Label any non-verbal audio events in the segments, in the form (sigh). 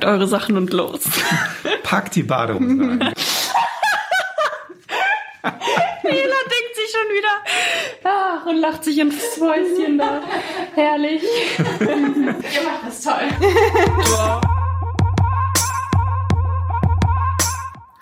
packt eure Sachen und los. (laughs) Packt die Badehose ein. Nela (laughs) denkt sich schon wieder ach, und lacht sich ins Fäustchen da. Herrlich. (laughs) Ihr macht das toll.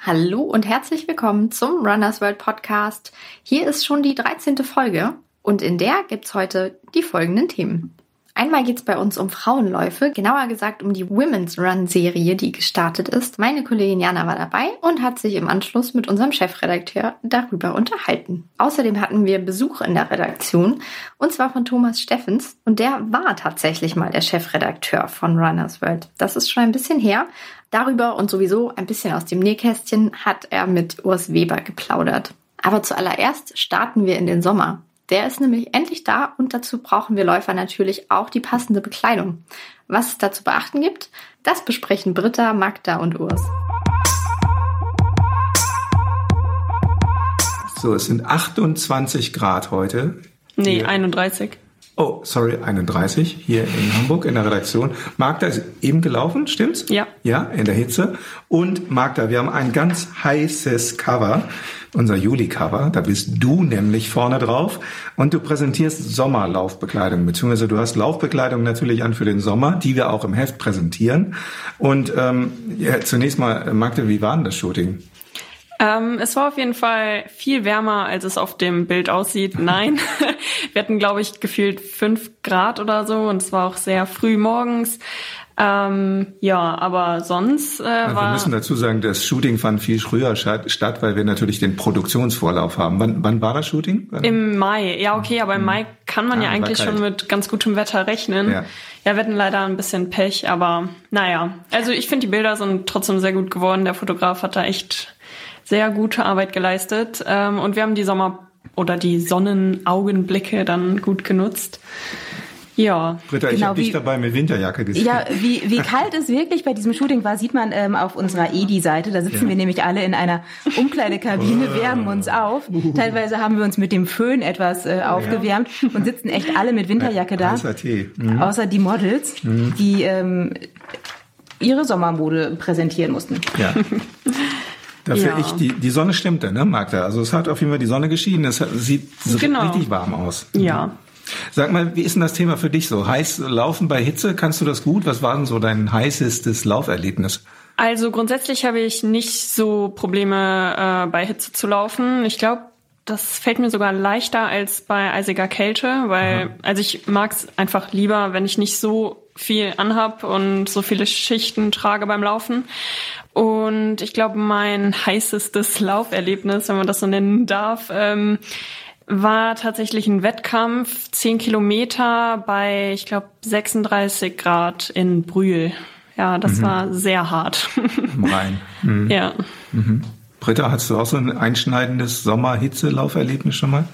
Hallo und herzlich willkommen zum Runners World Podcast. Hier ist schon die 13. Folge und in der gibt's heute die folgenden Themen. Einmal geht's bei uns um Frauenläufe, genauer gesagt um die Women's Run Serie, die gestartet ist. Meine Kollegin Jana war dabei und hat sich im Anschluss mit unserem Chefredakteur darüber unterhalten. Außerdem hatten wir Besuch in der Redaktion und zwar von Thomas Steffens und der war tatsächlich mal der Chefredakteur von Runners World. Das ist schon ein bisschen her. Darüber und sowieso ein bisschen aus dem Nähkästchen hat er mit Urs Weber geplaudert. Aber zuallererst starten wir in den Sommer. Der ist nämlich endlich da und dazu brauchen wir Läufer natürlich auch die passende Bekleidung. Was es da zu beachten gibt, das besprechen Britta, Magda und Urs. So, es sind 28 Grad heute. Nee, Hier. 31. Oh, sorry, 31 hier in Hamburg in der Redaktion. Magda ist eben gelaufen, stimmt's? Ja. Ja, in der Hitze. Und Magda, wir haben ein ganz heißes Cover, unser Juli-Cover. Da bist du nämlich vorne drauf und du präsentierst Sommerlaufbekleidung, beziehungsweise du hast Laufbekleidung natürlich an für den Sommer, die wir auch im Heft präsentieren. Und ähm, ja, zunächst mal, Magda, wie war denn das Shooting? Ähm, es war auf jeden Fall viel wärmer, als es auf dem Bild aussieht. (laughs) Nein, (laughs) wir hatten, glaube ich, gefühlt fünf Grad oder so und es war auch sehr früh morgens. Ähm, ja, aber sonst äh, Also war... wir müssen dazu sagen, das Shooting fand viel früher statt, weil wir natürlich den Produktionsvorlauf haben. Wann, wann war das Shooting? Wann? Im Mai, ja okay, aber im Mai kann man Ah, ja eigentlich schon mit ganz gutem Wetter rechnen. Ja. Ja, wir hatten leider ein bisschen Pech, aber naja. Also ich finde, die Bilder sind trotzdem sehr gut geworden. Der Fotograf hat da echt sehr gute Arbeit geleistet. Ähm, und wir haben die Sommer- oder die Sonnenaugenblicke dann gut genutzt. Ja. Britta, ich Genau, habe dich dabei mit Winterjacke gesehen. Ja, wie, wie kalt es wirklich bei diesem Shooting war, sieht man ähm, auf unserer EDI-Seite. Da sitzen wir nämlich alle in einer Umkleidekabine, wärmen uns auf. Teilweise haben wir uns mit dem Föhn etwas äh, aufgewärmt und sitzen echt alle mit Winterjacke da. Heißer Tee. Mhm. Außer die Models, die ähm, ihre Sommermode präsentieren mussten. Ja. (laughs) Dafür Ja. ich, die, die Sonne stimmte, ne, Magda? Also es hat auf jeden Fall die Sonne geschienen. Es hat- sieht Genau. richtig warm aus. Ja. Sag mal, wie ist denn das Thema für dich so? Heiß laufen bei Hitze, kannst du das gut? Was war denn so dein heißestes Lauferlebnis? Also grundsätzlich habe ich nicht so Probleme äh, bei Hitze zu laufen. Ich glaube, das fällt mir sogar leichter als bei eisiger Kälte, weil also ich mag es einfach lieber, wenn ich nicht so viel anhab und so viele Schichten trage beim Laufen. Und ich glaube, mein heißestes Lauferlebnis, wenn man das so nennen darf, ähm, war tatsächlich ein Wettkampf, 10 Kilometer bei, ich glaube, 36 Grad in Brühl. Ja, das war sehr hart. Im Rhein. (laughs) Mhm. ja. Britta, hast du auch so ein einschneidendes Sommer-Hitze-Lauferlebnis schon mal?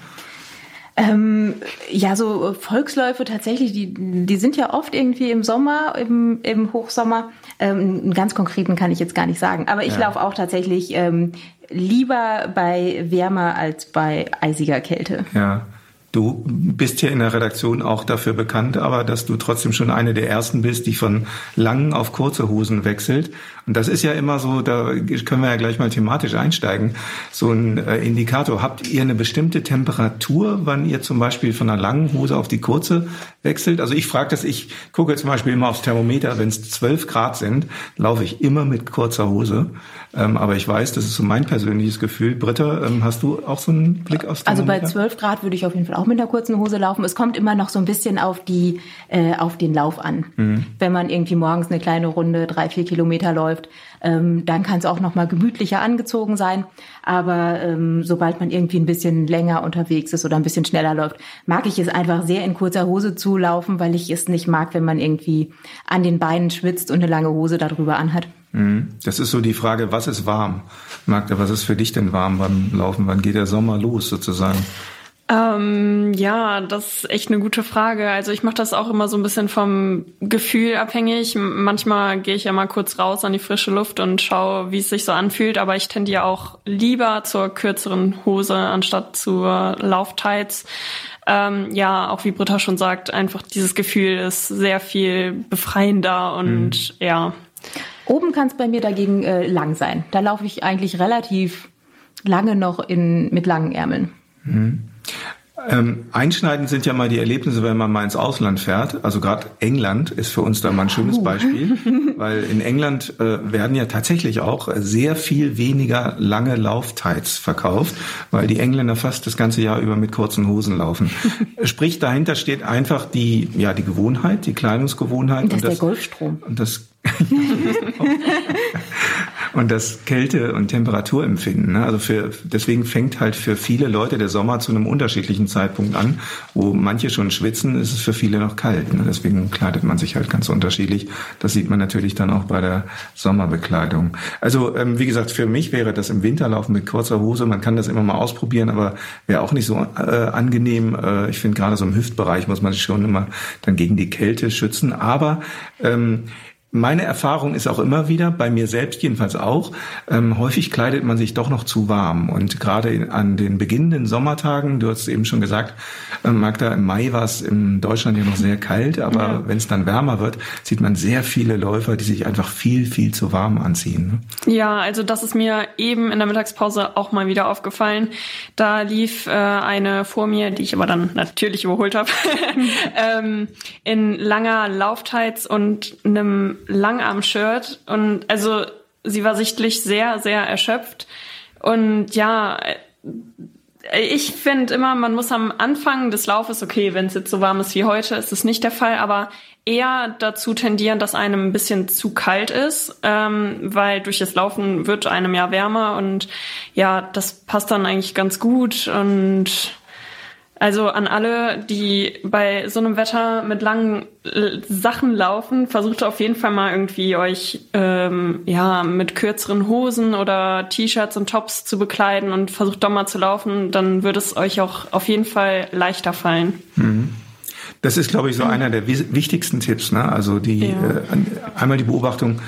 Ähm, ja, so Volksläufe tatsächlich, die, die sind ja oft irgendwie im Sommer, im, im Hochsommer. Ähm, einen ganz konkreten kann ich jetzt gar nicht sagen. Aber ich Ja. laufe auch tatsächlich ähm, lieber bei wärmer als bei eisiger Kälte. Ja. Du bist hier in der Redaktion auch dafür bekannt, aber dass du trotzdem schon eine der ersten bist, die von langen auf kurze Hosen wechselt. Und das ist ja immer so, da können wir ja gleich mal thematisch einsteigen, so ein äh, Indikator. Habt ihr eine bestimmte Temperatur, wann ihr zum Beispiel von einer langen Hose auf die kurze wechselt? Also ich frage das, ich gucke zum Beispiel immer aufs Thermometer, wenn es 12 Grad sind, laufe ich immer mit kurzer Hose. Ähm, aber ich weiß, das ist so mein persönliches Gefühl. Britta, ähm, hast du auch so einen Blick aufs Also Thermometer? bei 12 Grad würde ich auf jeden Fall auch mit einer kurzen Hose laufen. Es kommt immer noch so ein bisschen auf die äh, auf den Lauf an. Wenn man irgendwie morgens eine kleine Runde, drei, vier Kilometer läuft, ähm, dann kann es auch noch mal gemütlicher angezogen sein. Aber ähm, sobald man irgendwie ein bisschen länger unterwegs ist oder ein bisschen schneller läuft, mag ich es einfach sehr in kurzer Hose zu laufen, weil ich es nicht mag, wenn man irgendwie an den Beinen schwitzt und eine lange Hose darüber anhat. Mhm. Das ist so die Frage, was ist warm? Magda, was ist für dich denn warm beim Laufen? Wann geht der Sommer los sozusagen? Ähm, ja, das ist echt eine gute Frage. Also ich mache das auch immer so ein bisschen vom Gefühl abhängig. Manchmal gehe ich ja mal kurz raus an die frische Luft und schaue, wie es sich so anfühlt. Aber ich tendiere auch lieber zur kürzeren Hose anstatt zur Lauftights. Ähm, ja, auch wie Britta schon sagt, einfach dieses Gefühl ist sehr viel befreiender und ja. Oben kann es bei mir dagegen äh, lang sein. Da laufe ich eigentlich relativ lange noch in, mit langen Ärmeln. Mhm. Ähm, einschneidend sind ja mal die Erlebnisse, wenn man mal ins Ausland fährt. Also gerade England ist für uns da mal ein schönes Beispiel, (laughs) weil in England äh, werden ja tatsächlich auch sehr viel weniger lange Lauftights verkauft, weil die Engländer fast das ganze Jahr über mit kurzen Hosen laufen. (laughs) Sprich, dahinter steht einfach die, ja, die Gewohnheit, die Kleidungsgewohnheit. Und das, und das der Golfstrom. Und das (laughs) und das Kälte- und Temperaturempfinden. Ne? Also für, deswegen fängt halt für viele Leute der Sommer zu einem unterschiedlichen Zeitpunkt an, wo manche schon schwitzen, ist es für viele noch kalt. Ne? Deswegen kleidet man sich halt ganz unterschiedlich. Das sieht man natürlich dann auch bei der Sommerbekleidung. Also ähm, wie gesagt, für mich wäre das im Winterlaufen mit kurzer Hose. Man kann das immer mal ausprobieren, aber wäre auch nicht so äh, angenehm. Äh, ich finde gerade so im Hüftbereich muss man sich schon immer dann gegen die Kälte schützen. Aber ähm, meine Erfahrung ist auch immer wieder, bei mir selbst jedenfalls auch, ähm, häufig kleidet man sich doch noch zu warm. Und gerade an den beginnenden Sommertagen, du hast eben schon gesagt, äh, Magda, im Mai war es in Deutschland ja noch sehr kalt, aber ja. wenn es dann wärmer wird, sieht man sehr viele Läufer, die sich einfach viel, viel zu warm anziehen. Ne? Ja, also das ist mir eben in der Mittagspause auch mal wieder aufgefallen. Da lief äh, eine vor mir, die ich aber dann natürlich überholt habe, (laughs) ähm, in langer Lauftights und einem Langarm-Shirt und also sie war sichtlich sehr, sehr erschöpft. Und ja, ich finde immer, man muss am Anfang des Laufes, okay, wenn es jetzt so warm ist wie heute, ist es nicht der Fall, aber eher dazu tendieren, dass einem ein bisschen zu kalt ist, ähm, weil durch das Laufen wird einem ja wärmer und ja, das passt dann eigentlich ganz gut und also an alle, die bei so einem Wetter mit langen äh, Sachen laufen, versucht auf jeden Fall mal irgendwie euch ähm, ja mit kürzeren Hosen oder T-Shirts und Tops zu bekleiden und versucht doch mal zu laufen, dann wird es euch auch auf jeden Fall leichter fallen. Mhm. Das ist, glaube ich, so einer der wichtigsten Tipps. Ne? Also die ja. äh, einmal die Beobachtung,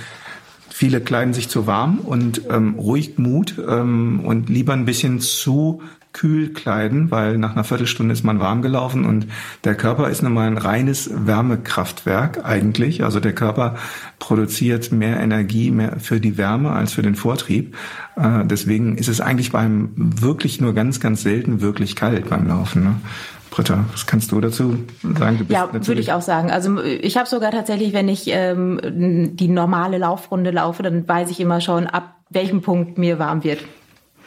viele kleiden sich zu warm und ähm, ruhig Mut ähm, und lieber ein bisschen zu kühl kleiden, weil nach einer Viertelstunde ist man warm gelaufen und der Körper ist nun mal ein reines Wärmekraftwerk eigentlich. Also der Körper produziert mehr Energie mehr für die Wärme als für den Vortrieb. Äh, deswegen ist es eigentlich beim wirklich nur ganz, ganz selten wirklich kalt beim Laufen. Ne? Britta, was kannst du dazu sagen? Du ja, würde ich auch sagen. Also ich habe sogar tatsächlich, wenn ich ähm, die normale Laufrunde laufe, dann weiß ich immer schon, ab welchem Punkt mir warm wird.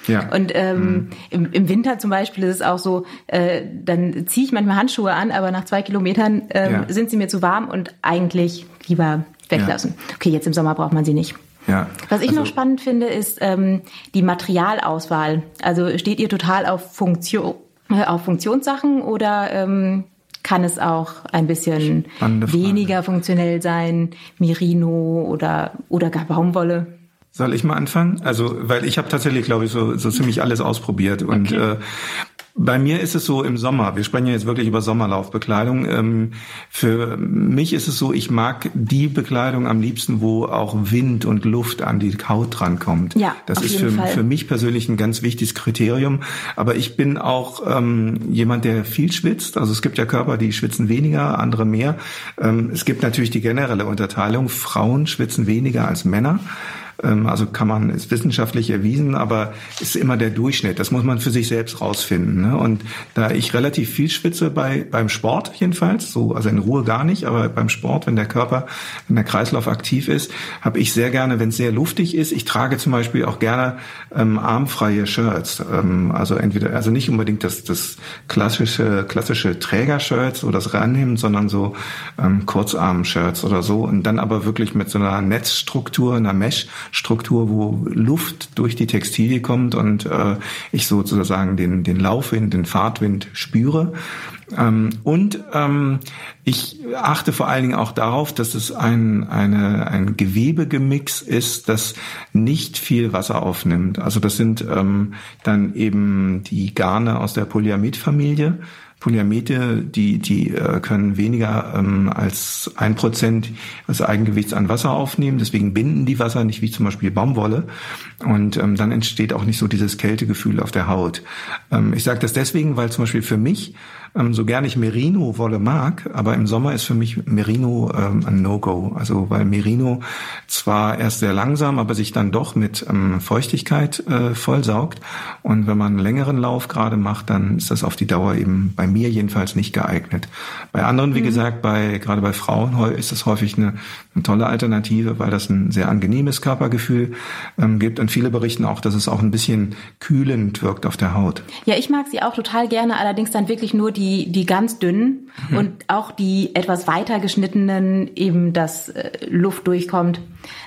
Ja. Und ähm, mhm. im, im Winter zum Beispiel ist es auch so, äh, dann ziehe ich manchmal Handschuhe an, aber nach zwei Kilometern ähm, ja. sind sie mir zu warm und eigentlich lieber weglassen. Ja. Okay, jetzt im Sommer braucht man sie nicht. Ja. Was ich also, noch spannend finde, ist ähm, die Materialauswahl. Also steht ihr total auf Funktion, äh, auf Funktionssachen oder ähm, kann es auch ein bisschen weniger funktionell sein, Merino oder oder gar Baumwolle? Soll ich mal anfangen? Also, weil ich habe tatsächlich, glaube ich, so, so ziemlich alles ausprobiert. Und okay. äh, bei mir ist es so im Sommer, wir sprechen ja jetzt wirklich über Sommerlaufbekleidung. Ähm, für mich ist es so, ich mag die Bekleidung am liebsten, wo auch Wind und Luft an die Haut drankommt. Ja, das ist für, für mich persönlich ein ganz wichtiges Kriterium. Aber ich bin auch ähm, jemand, der viel schwitzt. Also es gibt ja Körper, die schwitzen weniger, andere mehr. Ähm, es gibt natürlich die generelle Unterteilung. Frauen schwitzen weniger als Männer. Ähm, also kann man, ist wissenschaftlich erwiesen, aber ist immer der Durchschnitt. Das muss man für sich selbst rausfinden. Ne? Und da ich relativ viel schwitze bei, beim Sport jedenfalls, so, also in Ruhe gar nicht, aber beim Sport, wenn der Körper, wenn der Kreislauf aktiv ist, habe ich sehr gerne, wenn es sehr luftig ist, ich trage zum Beispiel auch gerne ähm, armfreie Shirts. Ähm, also entweder, also nicht unbedingt das, das klassische, klassische Trägershirts oder das Rannehmen, sondern so ähm, Kurzarm-Shirts oder so. Und dann aber wirklich mit so einer Netzstruktur, einer Mesh Struktur, wo Luft durch die Textilie kommt und äh, ich sozusagen den, den Laufwind, den Fahrtwind spüre. Ähm, und ähm, ich achte vor allen Dingen auch darauf, dass es ein, eine, ein Gewebegemix ist, das nicht viel Wasser aufnimmt. Also das sind ähm, dann eben die Garne aus der Polyamid-Familie. Polyamide, die, die äh, können weniger ähm, als ein Prozent des Eigengewichts an Wasser aufnehmen. Deswegen binden die Wasser nicht wie zum Beispiel Baumwolle. Und ähm, dann entsteht auch nicht so dieses Kältegefühl auf der Haut. Ähm, ich sage das deswegen, weil zum Beispiel für mich ähm, so gerne ich Merino-Wolle mag, aber im Sommer ist für mich Merino ähm, ein No-Go. Also weil Merino zwar erst sehr langsam, aber sich dann doch mit ähm, Feuchtigkeit äh, vollsaugt. Und wenn man einen längeren Lauf gerade macht, dann ist das auf die Dauer eben bei mir jedenfalls nicht geeignet. Bei anderen, wie mhm. gesagt, bei gerade bei Frauen ist das häufig eine, eine tolle Alternative, weil das ein sehr angenehmes Körpergefühl ähm, gibt. Und viele berichten auch, dass es auch ein bisschen kühlend wirkt auf der Haut. Ja, ich mag sie auch total gerne, allerdings dann wirklich nur die, die ganz dünnen mhm. und auch die etwas weiter geschnittenen, eben dass äh, Luft durchkommt.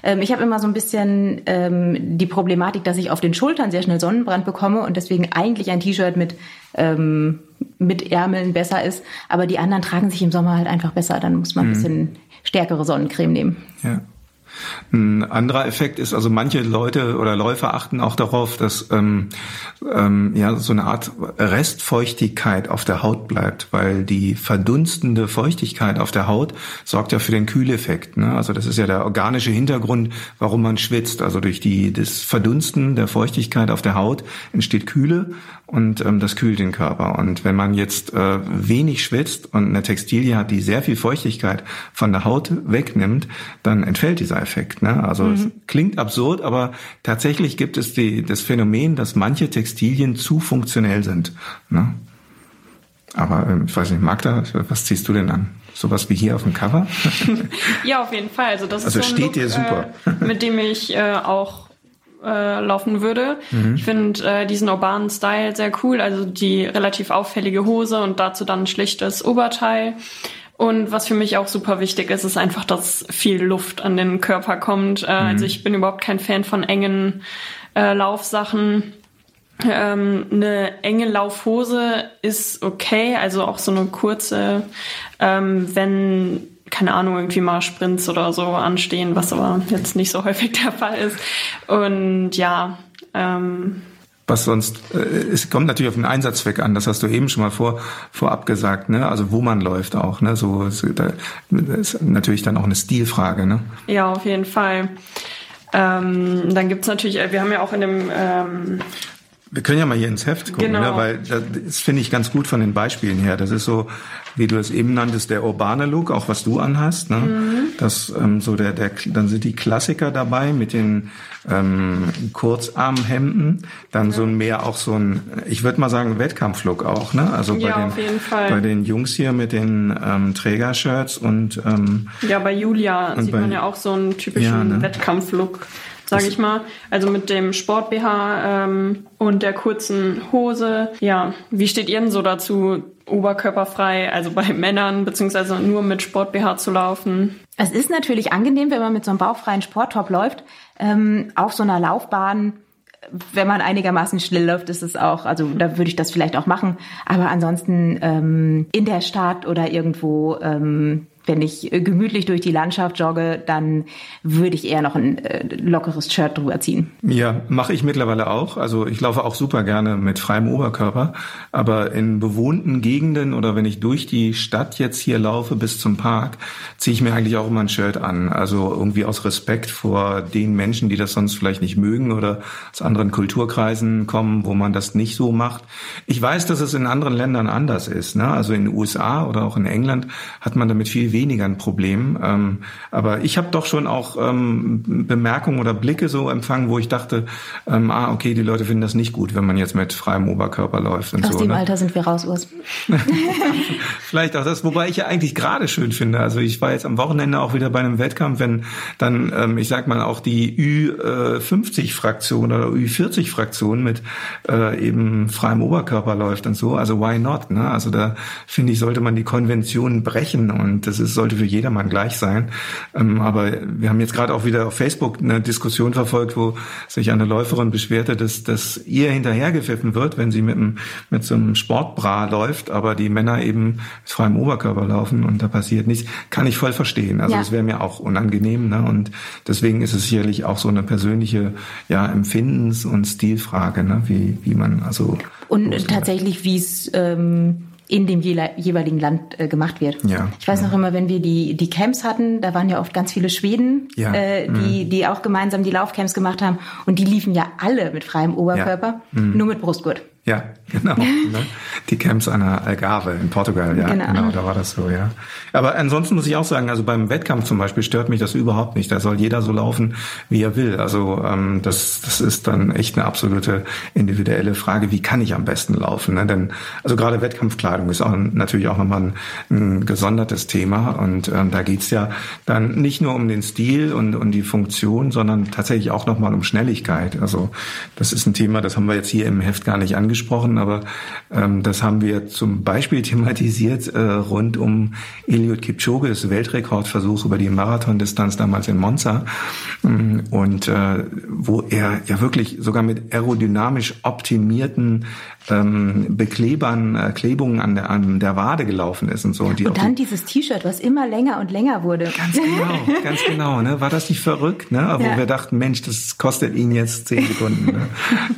Ähm, ich habe immer so ein bisschen ähm, die Problematik, dass ich auf den Schultern sehr schnell Sonnenbrand bekomme und deswegen eigentlich ein T-Shirt mit ähm, mit Ärmeln besser ist. Aber die anderen tragen sich im Sommer halt einfach besser. Dann muss man ein mhm. bisschen stärkere Sonnencreme nehmen. Ja. Ein anderer Effekt ist, also manche Leute oder Läufer achten auch darauf, dass ähm, ähm, ja so eine Art Restfeuchtigkeit auf der Haut bleibt, weil die verdunstende Feuchtigkeit auf der Haut sorgt ja für den Kühleffekt. Ne? Also das ist ja der organische Hintergrund, warum man schwitzt. Also durch die das Verdunsten der Feuchtigkeit auf der Haut entsteht Kühle und ähm, das kühlt den Körper. Und wenn man jetzt äh, wenig schwitzt und eine Textilie hat, die sehr viel Feuchtigkeit von der Haut wegnimmt, dann entfällt dieser Effekt. Ne? Also mhm. es klingt absurd, aber tatsächlich gibt es die, das Phänomen, dass manche Textilien zu funktionell sind. Ne? Aber ähm, ich weiß nicht, Magda, was ziehst du denn an? Sowas wie hier auf dem Cover? (laughs) ja, auf jeden Fall. Also das also ist so ein steht Look, dir super. Äh, mit dem ich äh, auch äh, laufen würde. Mhm. Ich finde äh, diesen urbanen Style sehr cool, also die relativ auffällige Hose und dazu dann ein schlichtes Oberteil. Und was für mich auch super wichtig ist, ist einfach, dass viel Luft an den Körper kommt. Äh, mhm. Also ich bin überhaupt kein Fan von engen äh, Laufsachen. Ähm, eine enge Laufhose ist okay, also auch so eine kurze, ähm, wenn keine Ahnung, irgendwie mal Sprints oder so anstehen, was aber jetzt nicht so (laughs) häufig der Fall ist. Und ja, ähm, was sonst, äh, es kommt natürlich auf den Einsatzzweck an, das hast du eben schon mal vor, vorab gesagt, ne? Also wo man läuft auch, ne? So da ist natürlich dann auch eine Stilfrage, ne? Ja, auf jeden Fall. Ähm, dann gibt's natürlich, wir haben ja auch in dem ähm, wir können ja mal hier ins Heft gucken, ne? genau. ne? weil das finde ich ganz gut von den Beispielen her. Das ist so, wie du es eben nanntest, der urbane Look, auch was du anhast. Ne? Mhm. Das ähm, so der, der, dann sind die Klassiker dabei mit den ähm, Kurzarmhemden, dann ja. so ein mehr auch so ein, ich würde mal sagen Wettkampflook auch, ne? Also bei ja, den bei den Jungs hier mit den ähm, Trägershirts und ähm, ja bei Julia sieht bei, man ja auch so einen typischen ja, ne? Wettkampflook sage ich mal. Also mit dem Sport BH ähm, und der kurzen Hose. Ja, wie steht ihr denn so dazu, oberkörperfrei, also bei (laughs) Männern beziehungsweise nur mit Sport BH zu laufen? Es ist natürlich angenehm, wenn man mit so einem bauchfreien Sporttop läuft. Ähm, auf so einer Laufbahn wenn man einigermaßen schnell läuft, ist es auch, also da würde ich das vielleicht auch machen. Aber ansonsten ähm, in der Stadt oder irgendwo ähm, wenn ich äh, gemütlich durch die Landschaft jogge, dann würde ich eher noch ein äh, lockeres Shirt drüber ziehen. Ja, mache ich mittlerweile auch. Also ich laufe auch super gerne mit freiem Oberkörper. Aber in bewohnten Gegenden oder wenn ich durch die Stadt jetzt hier laufe bis zum Park, ziehe ich mir eigentlich auch immer ein Shirt an. Also irgendwie aus Respekt vor den Menschen, die das sonst vielleicht nicht mögen oder aus anderen Kulturkreisen kommen, wo man das nicht so macht. Ich weiß, dass es in anderen Ländern anders ist. Ne? Also in den USA oder auch in England hat man damit viel weniger ein Problem. Ähm, aber ich habe doch schon auch ähm, Bemerkungen oder Blicke so empfangen, wo ich dachte, ähm, ah, okay, die Leute finden das nicht gut, wenn man jetzt mit freiem Oberkörper läuft. Und Aus so, dem ne? Alter sind wir raus, Urs. (laughs) Vielleicht auch das, wobei ich ja eigentlich gerade schön finde. Also ich war jetzt am Wochenende auch wieder bei einem Wettkampf, wenn dann, ähm, ich sag mal, auch die Ü50-Fraktion oder Ü40-Fraktion mit äh, eben freiem Oberkörper läuft und so. Also why not? Ne? Also da finde ich, sollte man die Konventionen brechen und das ist sollte für jedermann gleich sein. Ähm, aber wir haben jetzt gerade auch wieder auf Facebook eine Diskussion verfolgt, wo sich eine Läuferin beschwerte, dass, dass ihr hinterhergepfiffen wird, wenn sie mit, einem, mit so einem Sportbra läuft, aber die Männer eben mit freiem Oberkörper laufen und da passiert nichts. Kann ich voll verstehen. Also ja. das wäre mir auch unangenehm. Ne? Und deswegen ist es sicherlich auch so eine persönliche ja, Empfindens- und Stilfrage, ne? wie, wie man also. Und tatsächlich, wie es ähm in dem jeweiligen Land äh, gemacht wird. Ja. Ich weiß noch immer, wenn wir die, die Camps hatten, da waren ja oft ganz viele Schweden, ja. äh, die, mhm. die auch gemeinsam die Laufcamps gemacht haben. Und die liefen ja alle mit freiem Oberkörper, ja. mhm. nur mit Brustgurt. Ja, genau. (laughs) ne? Die Camps an der Algarve in Portugal, ja, genau. genau, da war das so, ja. Aber ansonsten muss ich auch sagen, also beim Wettkampf zum Beispiel stört mich das überhaupt nicht. Da soll jeder so laufen, wie er will. Also ähm, das, das ist dann echt eine absolute individuelle Frage, wie kann ich am besten laufen? Ne? Denn also gerade Wettkampfkleidung ist auch natürlich auch nochmal ein, ein gesondertes Thema und ähm, da geht's ja dann nicht nur um den Stil und, und die Funktion, sondern tatsächlich auch nochmal um Schnelligkeit. Also das ist ein Thema, das haben wir jetzt hier im Heft gar nicht angesprochen angesprochen, aber ähm, das haben wir zum Beispiel thematisiert äh, rund um Eliud Kipchoges Weltrekordversuch über die Marathondistanz damals in Monza ähm, und äh, wo er ja wirklich sogar mit aerodynamisch optimierten ähm, Beklebern, äh, Klebungen an der, an der Wade gelaufen ist und so. Und, und dann die, dieses T-Shirt, was immer länger und länger wurde. Ganz genau, ganz genau. Ne? War das nicht verrückt? Ne? Wo ja. wir dachten, Mensch, das kostet ihn jetzt zehn Sekunden. Ne?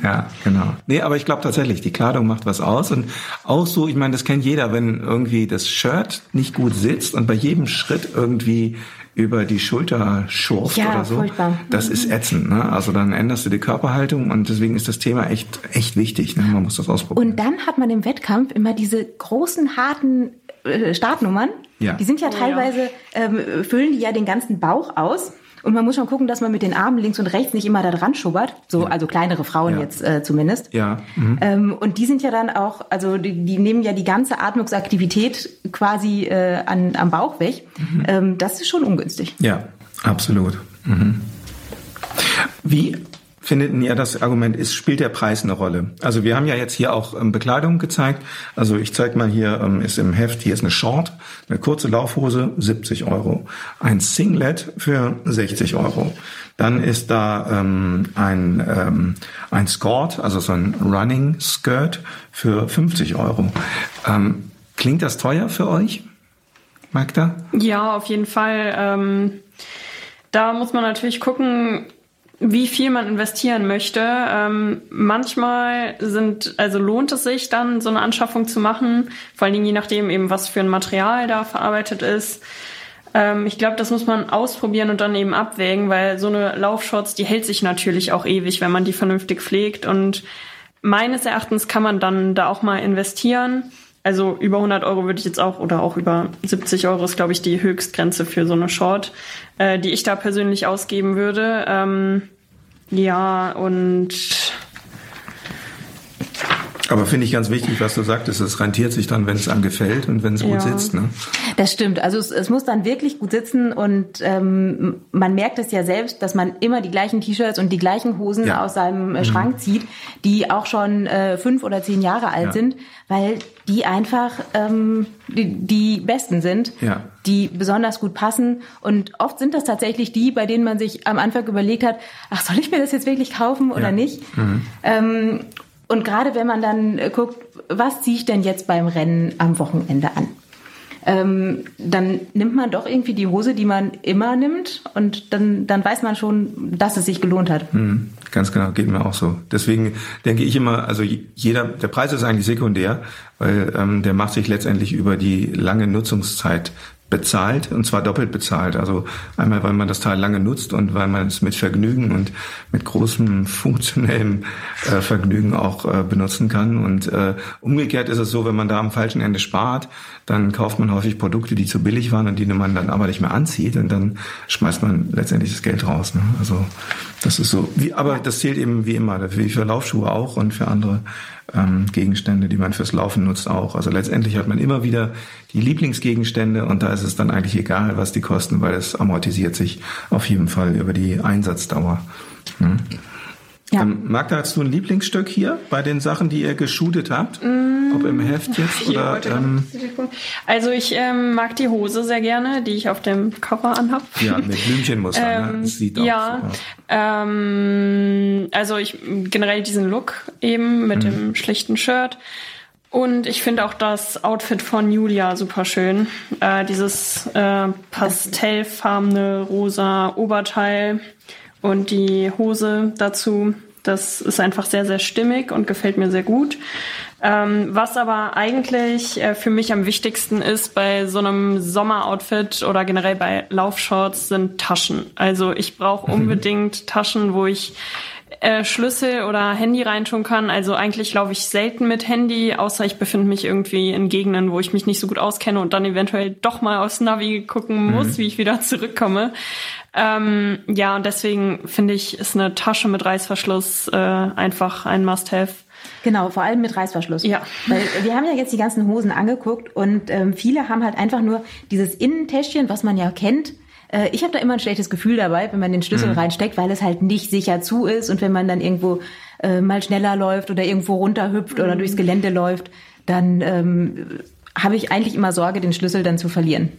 ja, genau. Nee, aber ich glaube tatsächlich, die Kleidung macht was aus. Und auch so, ich meine, das kennt jeder, wenn irgendwie das Shirt nicht gut sitzt und bei jedem Schritt irgendwie über die Schulter schurft ja, oder so. Furchtbar. Das ist ätzend. Ne? Also dann änderst du die Körperhaltung und deswegen ist das Thema echt echt wichtig. Ne? Man muss das ausprobieren. Und dann hat man im Wettkampf immer diese großen harten äh, Startnummern. Ja. Die sind ja teilweise ähm, füllen die ja den ganzen Bauch aus. Und man muss schon gucken, dass man mit den Armen links und rechts nicht immer da dran schubbert. So, ja. also kleinere Frauen ja. jetzt äh, zumindest. Ja. Mhm. Ähm, und die sind ja dann auch, also die, die nehmen ja die ganze Atmungsaktivität quasi äh, an, am Bauch weg. Mhm. Ähm, das ist schon ungünstig. Ja, absolut. Mhm. Wie findet ihr das Argument ist, spielt der Preis eine Rolle? Also wir haben ja jetzt hier auch ähm, Bekleidung gezeigt. Also ich zeige mal hier, ähm, ist im Heft, hier ist eine Short, eine kurze Laufhose, 70 Euro. Ein Singlet für 60 Euro. Dann ist da ähm, ein, ähm, ein Skirt, also so ein Running Skirt für 50 Euro. Ähm, klingt das teuer für euch, Magda? Ja, auf jeden Fall. Ähm, da muss man natürlich gucken, wie viel man investieren möchte. Ähm, manchmal sind, also lohnt es sich dann, so eine Anschaffung zu machen, vor allen Dingen je nachdem eben, was für ein Material da verarbeitet ist. Ähm, ich glaube, das muss man ausprobieren und dann eben abwägen, weil so eine Laufshorts, die hält sich natürlich auch ewig, wenn man die vernünftig pflegt und meines Erachtens kann man dann da auch mal investieren. Also über 100 Euro würde ich jetzt auch, oder auch über 70 Euro ist, glaube ich, die Höchstgrenze für so eine Short, äh, die ich da persönlich ausgeben würde. Ähm, ja, und aber finde ich ganz wichtig, was du sagtest. Es rentiert sich dann, wenn es einem gefällt und wenn es ja. gut sitzt. Ne? Das stimmt. Also es, es muss dann wirklich gut sitzen und ähm, man merkt es ja selbst, dass man immer die gleichen T-Shirts und die gleichen Hosen ja. aus seinem äh, Schrank mhm. zieht, die auch schon äh, fünf oder zehn Jahre alt ja. sind, weil die einfach ähm, die, die besten sind, ja. die besonders gut passen. Und oft sind das tatsächlich die, bei denen man sich am Anfang überlegt hat, ach, soll ich mir das jetzt wirklich kaufen oder nicht? Mhm. Ähm, und gerade wenn man dann äh, guckt, was ziehe ich denn jetzt beim Rennen am Wochenende an? Ähm, dann nimmt man doch irgendwie die Hose, die man immer nimmt und dann, dann weiß man schon, dass es sich gelohnt hat. Mhm, ganz genau, geht mir auch so. Deswegen denke ich immer, also jeder, der Preis ist eigentlich sekundär, weil ähm, der macht sich letztendlich über die lange Nutzungszeit bezahlt und zwar doppelt bezahlt. Also einmal, weil man das Teil lange nutzt und weil man es mit Vergnügen und mit großem funktionellem äh, Vergnügen auch äh, benutzen kann. Und äh, umgekehrt ist es so, wenn man da am falschen Ende spart, dann kauft man häufig Produkte, die zu billig waren und die man dann aber nicht mehr anzieht und dann schmeißt man letztendlich das Geld raus. Ne? Also das ist so. Wie, aber das zählt eben wie immer, wie für Laufschuhe auch und für andere ähm, Gegenstände, die man fürs Laufen nutzt, auch. Also letztendlich hat man immer wieder die Lieblingsgegenstände und da ist es dann eigentlich egal, was die kosten, weil es amortisiert sich auf jeden Fall über die Einsatzdauer. Hm? Ja. Ähm, Magda, hast du ein Lieblingsstück hier bei den Sachen, die ihr geshootet habt? Mm, Ob im Heft jetzt oder? Ähm, also ich ähm, mag die Hose sehr gerne, die ich auf dem Cover anhab. Ja, mit (laughs) Blümchenmuster. ne? Ähm, das sieht ja, auch ähm, also ich generell diesen Look eben mit mhm. dem schlichten Shirt. Und ich finde auch das Outfit von Julia super schön. Äh, dieses äh, pastellfarbene rosa Oberteil und die Hose dazu. Das ist einfach sehr, sehr stimmig und gefällt mir sehr gut. Ähm, was aber eigentlich äh, für mich am wichtigsten ist bei so einem Sommeroutfit oder generell bei Laufshorts sind Taschen. Also ich brauche mhm. unbedingt Taschen, wo ich äh, Schlüssel oder Handy reintun kann. Also eigentlich laufe ich selten mit Handy, außer ich befinde mich irgendwie in Gegenden, wo ich mich nicht so gut auskenne und dann eventuell doch mal aufs Navi gucken muss, mhm. wie ich wieder zurückkomme. Ähm, ja, und deswegen finde ich, ist eine Tasche mit Reißverschluss äh, einfach ein Must-Have. Genau, vor allem mit Reißverschluss. Ja. Weil wir haben ja jetzt die ganzen Hosen angeguckt und ähm, viele haben halt einfach nur dieses Innentäschchen, was man ja kennt, äh, ich habe da immer ein schlechtes Gefühl dabei, wenn man den Schlüssel mhm. reinsteckt, weil es halt nicht sicher zu ist und wenn man dann irgendwo äh, mal schneller läuft oder irgendwo runterhüpft mhm. oder durchs Gelände läuft, dann ähm, habe ich eigentlich immer Sorge, den Schlüssel dann zu verlieren.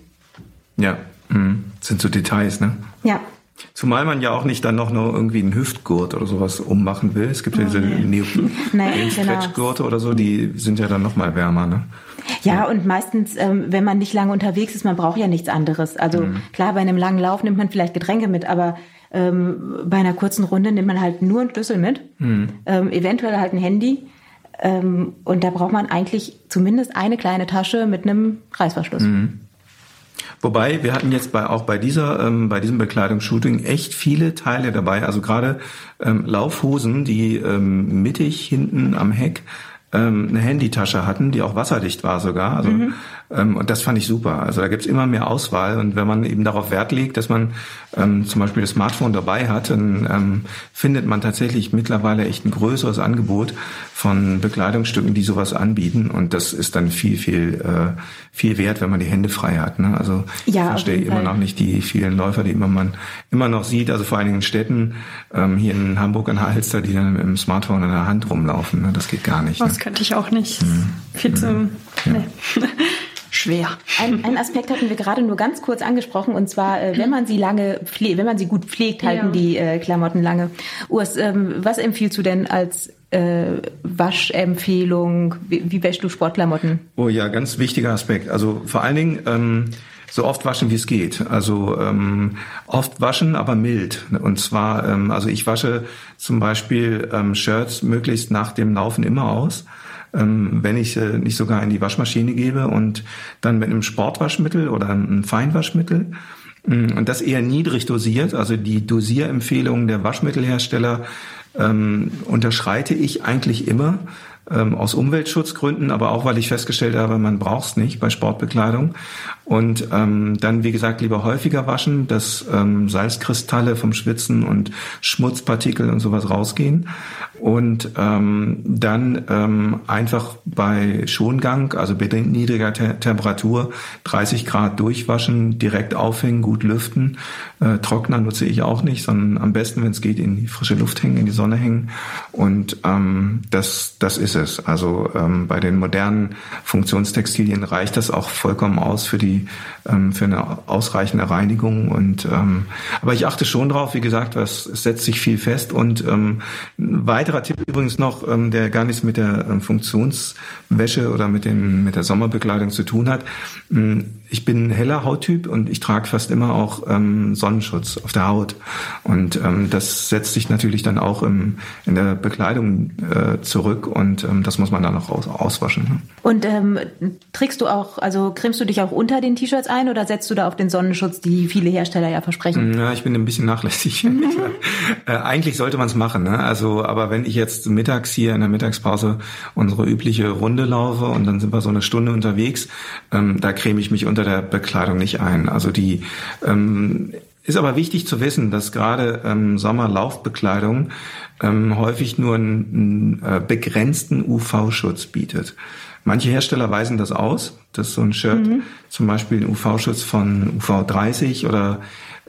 Ja, mhm. das sind so Details, ne? Ja. Zumal man ja auch nicht dann noch nur irgendwie einen Hüftgurt oder sowas ummachen will. Es gibt ja diese oh, nee. Neopren-Stretchgurte (laughs) genau. oder so, die sind ja dann noch mal wärmer, ne? Ja, und meistens, ähm, wenn man nicht lange unterwegs ist, man braucht ja nichts anderes. Also mhm. klar, bei einem langen Lauf nimmt man vielleicht Getränke mit, aber ähm, bei einer kurzen Runde nimmt man halt nur einen Schlüssel mit, mhm. ähm, eventuell halt ein Handy. Ähm, und da braucht man eigentlich zumindest eine kleine Tasche mit einem Reißverschluss. Mhm. Wobei wir hatten jetzt bei auch bei dieser ähm, bei diesem Bekleidungsshooting echt viele Teile dabei. Also gerade ähm, Laufhosen, die ähm, mittig hinten am Heck ähm, eine Handytasche hatten, die auch wasserdicht war sogar. Also mhm. Ähm, und das fand ich super. Also da gibt's immer mehr Auswahl und wenn man eben darauf Wert legt, dass man ähm, zum Beispiel das Smartphone dabei hat, dann ähm, findet man tatsächlich mittlerweile echt ein größeres Angebot von Bekleidungsstücken, die sowas anbieten und das ist dann viel viel äh, viel wert, wenn man die Hände frei hat. Ne? Also ja, ich verstehe immer noch nicht die vielen Läufer, die immer man immer noch sieht. Also vor allen Dingen in Städten ähm, hier in Hamburg an der Halster, die dann mit dem Smartphone in der Hand rumlaufen. Ne? Das geht gar nicht. Ne? Das könnte ich auch nicht. Hm. Viel zu nee. (laughs) schwer. Ein, ein Aspekt hatten wir gerade nur ganz kurz angesprochen und zwar, äh, wenn man sie lange pflegt, wenn man sie gut pflegt, halten ja. die äh, Klamotten lange. Urs, ähm, was empfiehlst du denn als äh, Waschempfehlung? Wie, wie wäschst du Sportklamotten? Oh ja, ganz wichtiger Aspekt. Also vor allen Dingen ähm, so oft waschen, wie es geht. Also ähm, oft waschen, aber mild. Und zwar, ähm, also ich wasche zum Beispiel ähm, Shirts möglichst nach dem Laufen immer aus ähm, wenn ich äh, nicht sogar in die Waschmaschine gebe und dann mit einem Sportwaschmittel oder einem Feinwaschmittel mm, und das eher niedrig dosiert, also die Dosierempfehlungen der Waschmittelhersteller ähm, unterschreite ich eigentlich immer ähm, aus Umweltschutzgründen, aber auch weil ich festgestellt habe, man braucht es nicht bei Sportbekleidung. Und ähm, dann, wie gesagt, lieber häufiger waschen, dass ähm, Salzkristalle vom Schwitzen und Schmutzpartikel und sowas rausgehen. Und ähm, dann ähm, einfach bei Schongang, also bei niedriger Te Temperatur, 30 Grad durchwaschen, direkt aufhängen, gut lüften. Äh, Trockner nutze ich auch nicht, sondern am besten, wenn es geht, in die frische Luft hängen, in die Sonne hängen. Und ähm, das, das ist es. Also ähm, bei den modernen Funktionstextilien reicht das auch vollkommen aus für die ähm, für eine ausreichende Reinigung. Und ähm, aber ich achte schon drauf, wie gesagt, was es setzt sich viel fest. Und ähm, ein weiterer Tipp übrigens noch, ähm, der gar nichts mit der ähm, Funktionswäsche oder mit dem mit der Sommerbekleidung zu tun hat. Ähm, ich bin heller Hauttyp und ich trage fast immer auch ähm, Sonnenschutz auf der Haut. Und ähm, das setzt sich natürlich dann auch im, in der Bekleidung äh, zurück und ähm, das muss man dann auch aus, auswaschen. Ne? Und ähm, trägst du auch, also cremst du dich auch unter den T-Shirts ein oder setzt du da auf den Sonnenschutz, die viele Hersteller ja versprechen? Ja, ich bin ein bisschen nachlässig. (laughs) (laughs) äh, eigentlich sollte man es machen. Ne? Also, aber wenn ich jetzt mittags hier in der Mittagspause unsere übliche Runde laufe und dann sind wir so eine Stunde unterwegs, ähm, da creme ich mich unter der Bekleidung nicht ein. Also die ähm, ist aber wichtig zu wissen, dass gerade ähm, Sommerlaufbekleidung ähm, häufig nur einen, einen äh, begrenzten UV-Schutz bietet. Manche Hersteller weisen das aus, dass so ein Shirt mhm. zum Beispiel einen UV-Schutz von UV 30 oder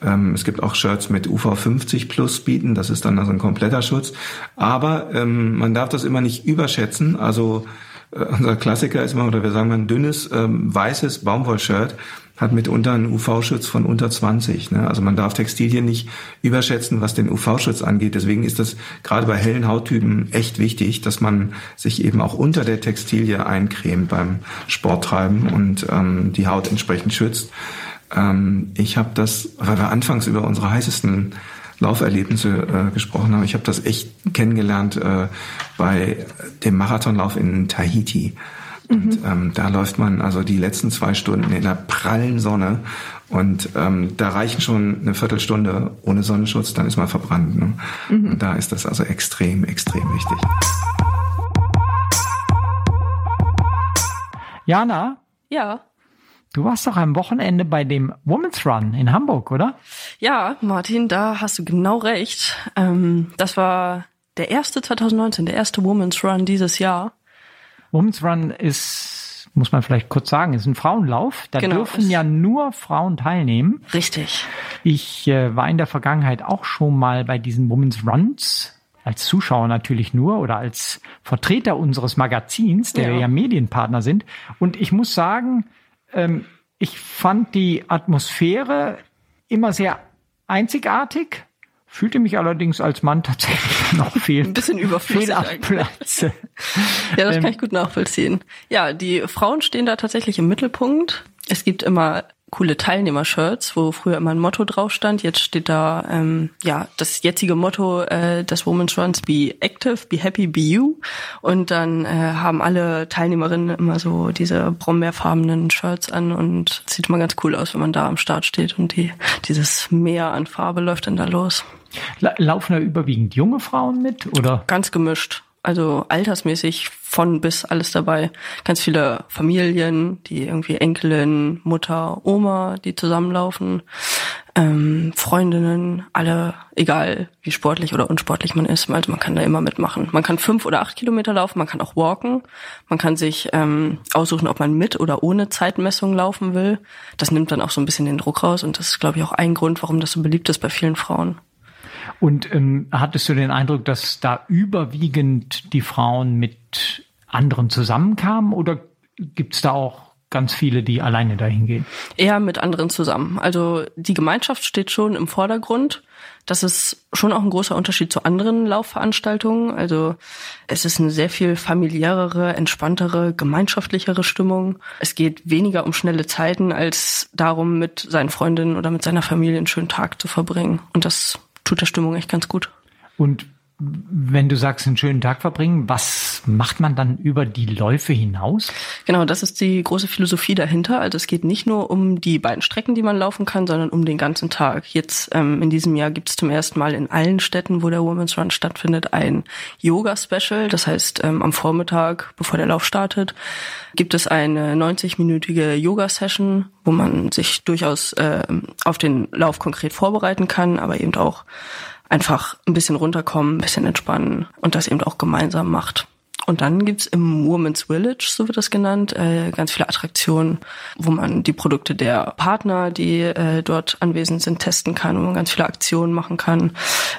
ähm, es gibt auch Shirts mit UV 50 plus bieten, das ist dann also ein kompletter Schutz. Aber ähm, man darf das immer nicht überschätzen. Also äh, unser Klassiker ist immer, oder wir sagen mal ein dünnes ähm, weißes Baumwollshirt hat mitunter einen UV-Schutz von unter 20. Ne? Also man darf Textilien nicht überschätzen, was den UV-Schutz angeht. Deswegen ist das gerade bei hellen Hauttypen echt wichtig, dass man sich eben auch unter der Textilie eincremt beim Sporttreiben und ähm, die Haut entsprechend schützt. Ähm, ich habe das, weil wir anfangs über unsere heißesten Lauferlebnisse äh, gesprochen haben, ich habe das echt kennengelernt äh, bei dem Marathonlauf in Tahiti. Und ähm, da läuft man also die letzten zwei Stunden in der prallen Sonne und ähm, da reichen schon eine Viertelstunde ohne Sonnenschutz, dann ist man verbrannt. Ne? Mhm. Und da ist das also extrem, extrem wichtig. Jana? Ja. Du warst doch am Wochenende bei dem Women's Run in Hamburg, oder? Ja, Martin, da hast du genau recht. Ähm, das war der erste 2019, der erste Women's Run dieses Jahr. Women's Run ist, muss man vielleicht kurz sagen, ist ein Frauenlauf. Da genau, dürfen ja nur Frauen teilnehmen. Richtig. Ich äh, war in der Vergangenheit auch schon mal bei diesen Women's Runs als Zuschauer natürlich nur oder als Vertreter unseres Magazins, der ja, ja Medienpartner sind. Und ich muss sagen, ähm, ich fand die Atmosphäre immer sehr einzigartig. Fühlte mich allerdings als Mann tatsächlich (laughs) noch viel. Ein bisschen überflüssig. Platz. ja, das ähm, kann ich gut nachvollziehen. Ja, die Frauen stehen da tatsächlich im Mittelpunkt. Es gibt immer coole Teilnehmer-Shirts, wo früher immer ein Motto drauf stand. Jetzt steht da ähm, ja das jetzige Motto äh, des Women's Runs: Be active, be happy, be you. Und dann äh, haben alle Teilnehmerinnen immer so diese brombeerfarbenen Shirts an und sieht immer ganz cool aus, wenn man da am Start steht und die dieses Meer an Farbe läuft dann da los. Laufen da überwiegend junge Frauen mit oder? Ganz gemischt. Also altersmäßig von bis alles dabei. Ganz viele Familien, die irgendwie Enkelin, Mutter, Oma, die zusammenlaufen, ähm, Freundinnen, alle, egal wie sportlich oder unsportlich man ist, also man kann da immer mitmachen. Man kann fünf oder acht Kilometer laufen, man kann auch walken, man kann sich ähm, aussuchen, ob man mit oder ohne Zeitmessung laufen will. Das nimmt dann auch so ein bisschen den Druck raus und das ist, glaube ich, auch ein Grund, warum das so beliebt ist bei vielen Frauen. Und ähm, hattest du den Eindruck, dass da überwiegend die Frauen mit anderen zusammenkamen oder gibt's da auch ganz viele, die alleine dahin gehen? Eher mit anderen zusammen. Also die Gemeinschaft steht schon im Vordergrund. Das ist schon auch ein großer Unterschied zu anderen Laufveranstaltungen. Also es ist eine sehr viel familiärere, entspanntere, gemeinschaftlichere Stimmung. Es geht weniger um schnelle Zeiten als darum, mit seinen Freundinnen oder mit seiner Familie einen schönen Tag zu verbringen. Und das tut der Stimmung echt ganz gut. Und wenn du sagst, einen schönen Tag verbringen, was macht man dann über die Läufe hinaus? Genau, das ist die große Philosophie dahinter. Also es geht nicht nur um die beiden Strecken, die man laufen kann, sondern um den ganzen Tag. Jetzt ähm, in diesem Jahr gibt es zum ersten Mal in allen Städten, wo der Women's Run stattfindet, ein Yoga-Special. Das heißt, ähm, am Vormittag, bevor der Lauf startet, gibt es eine 90-minütige Yoga-Session, wo man sich durchaus äh, auf den Lauf konkret vorbereiten kann, aber eben auch einfach ein bisschen runterkommen, ein bisschen entspannen und das eben auch gemeinsam macht. Und dann gibt's im Women's Village, so wird das genannt, äh, ganz viele Attraktionen, wo man die Produkte der Partner, die äh, dort anwesend sind, testen kann, wo man ganz viele Aktionen machen kann,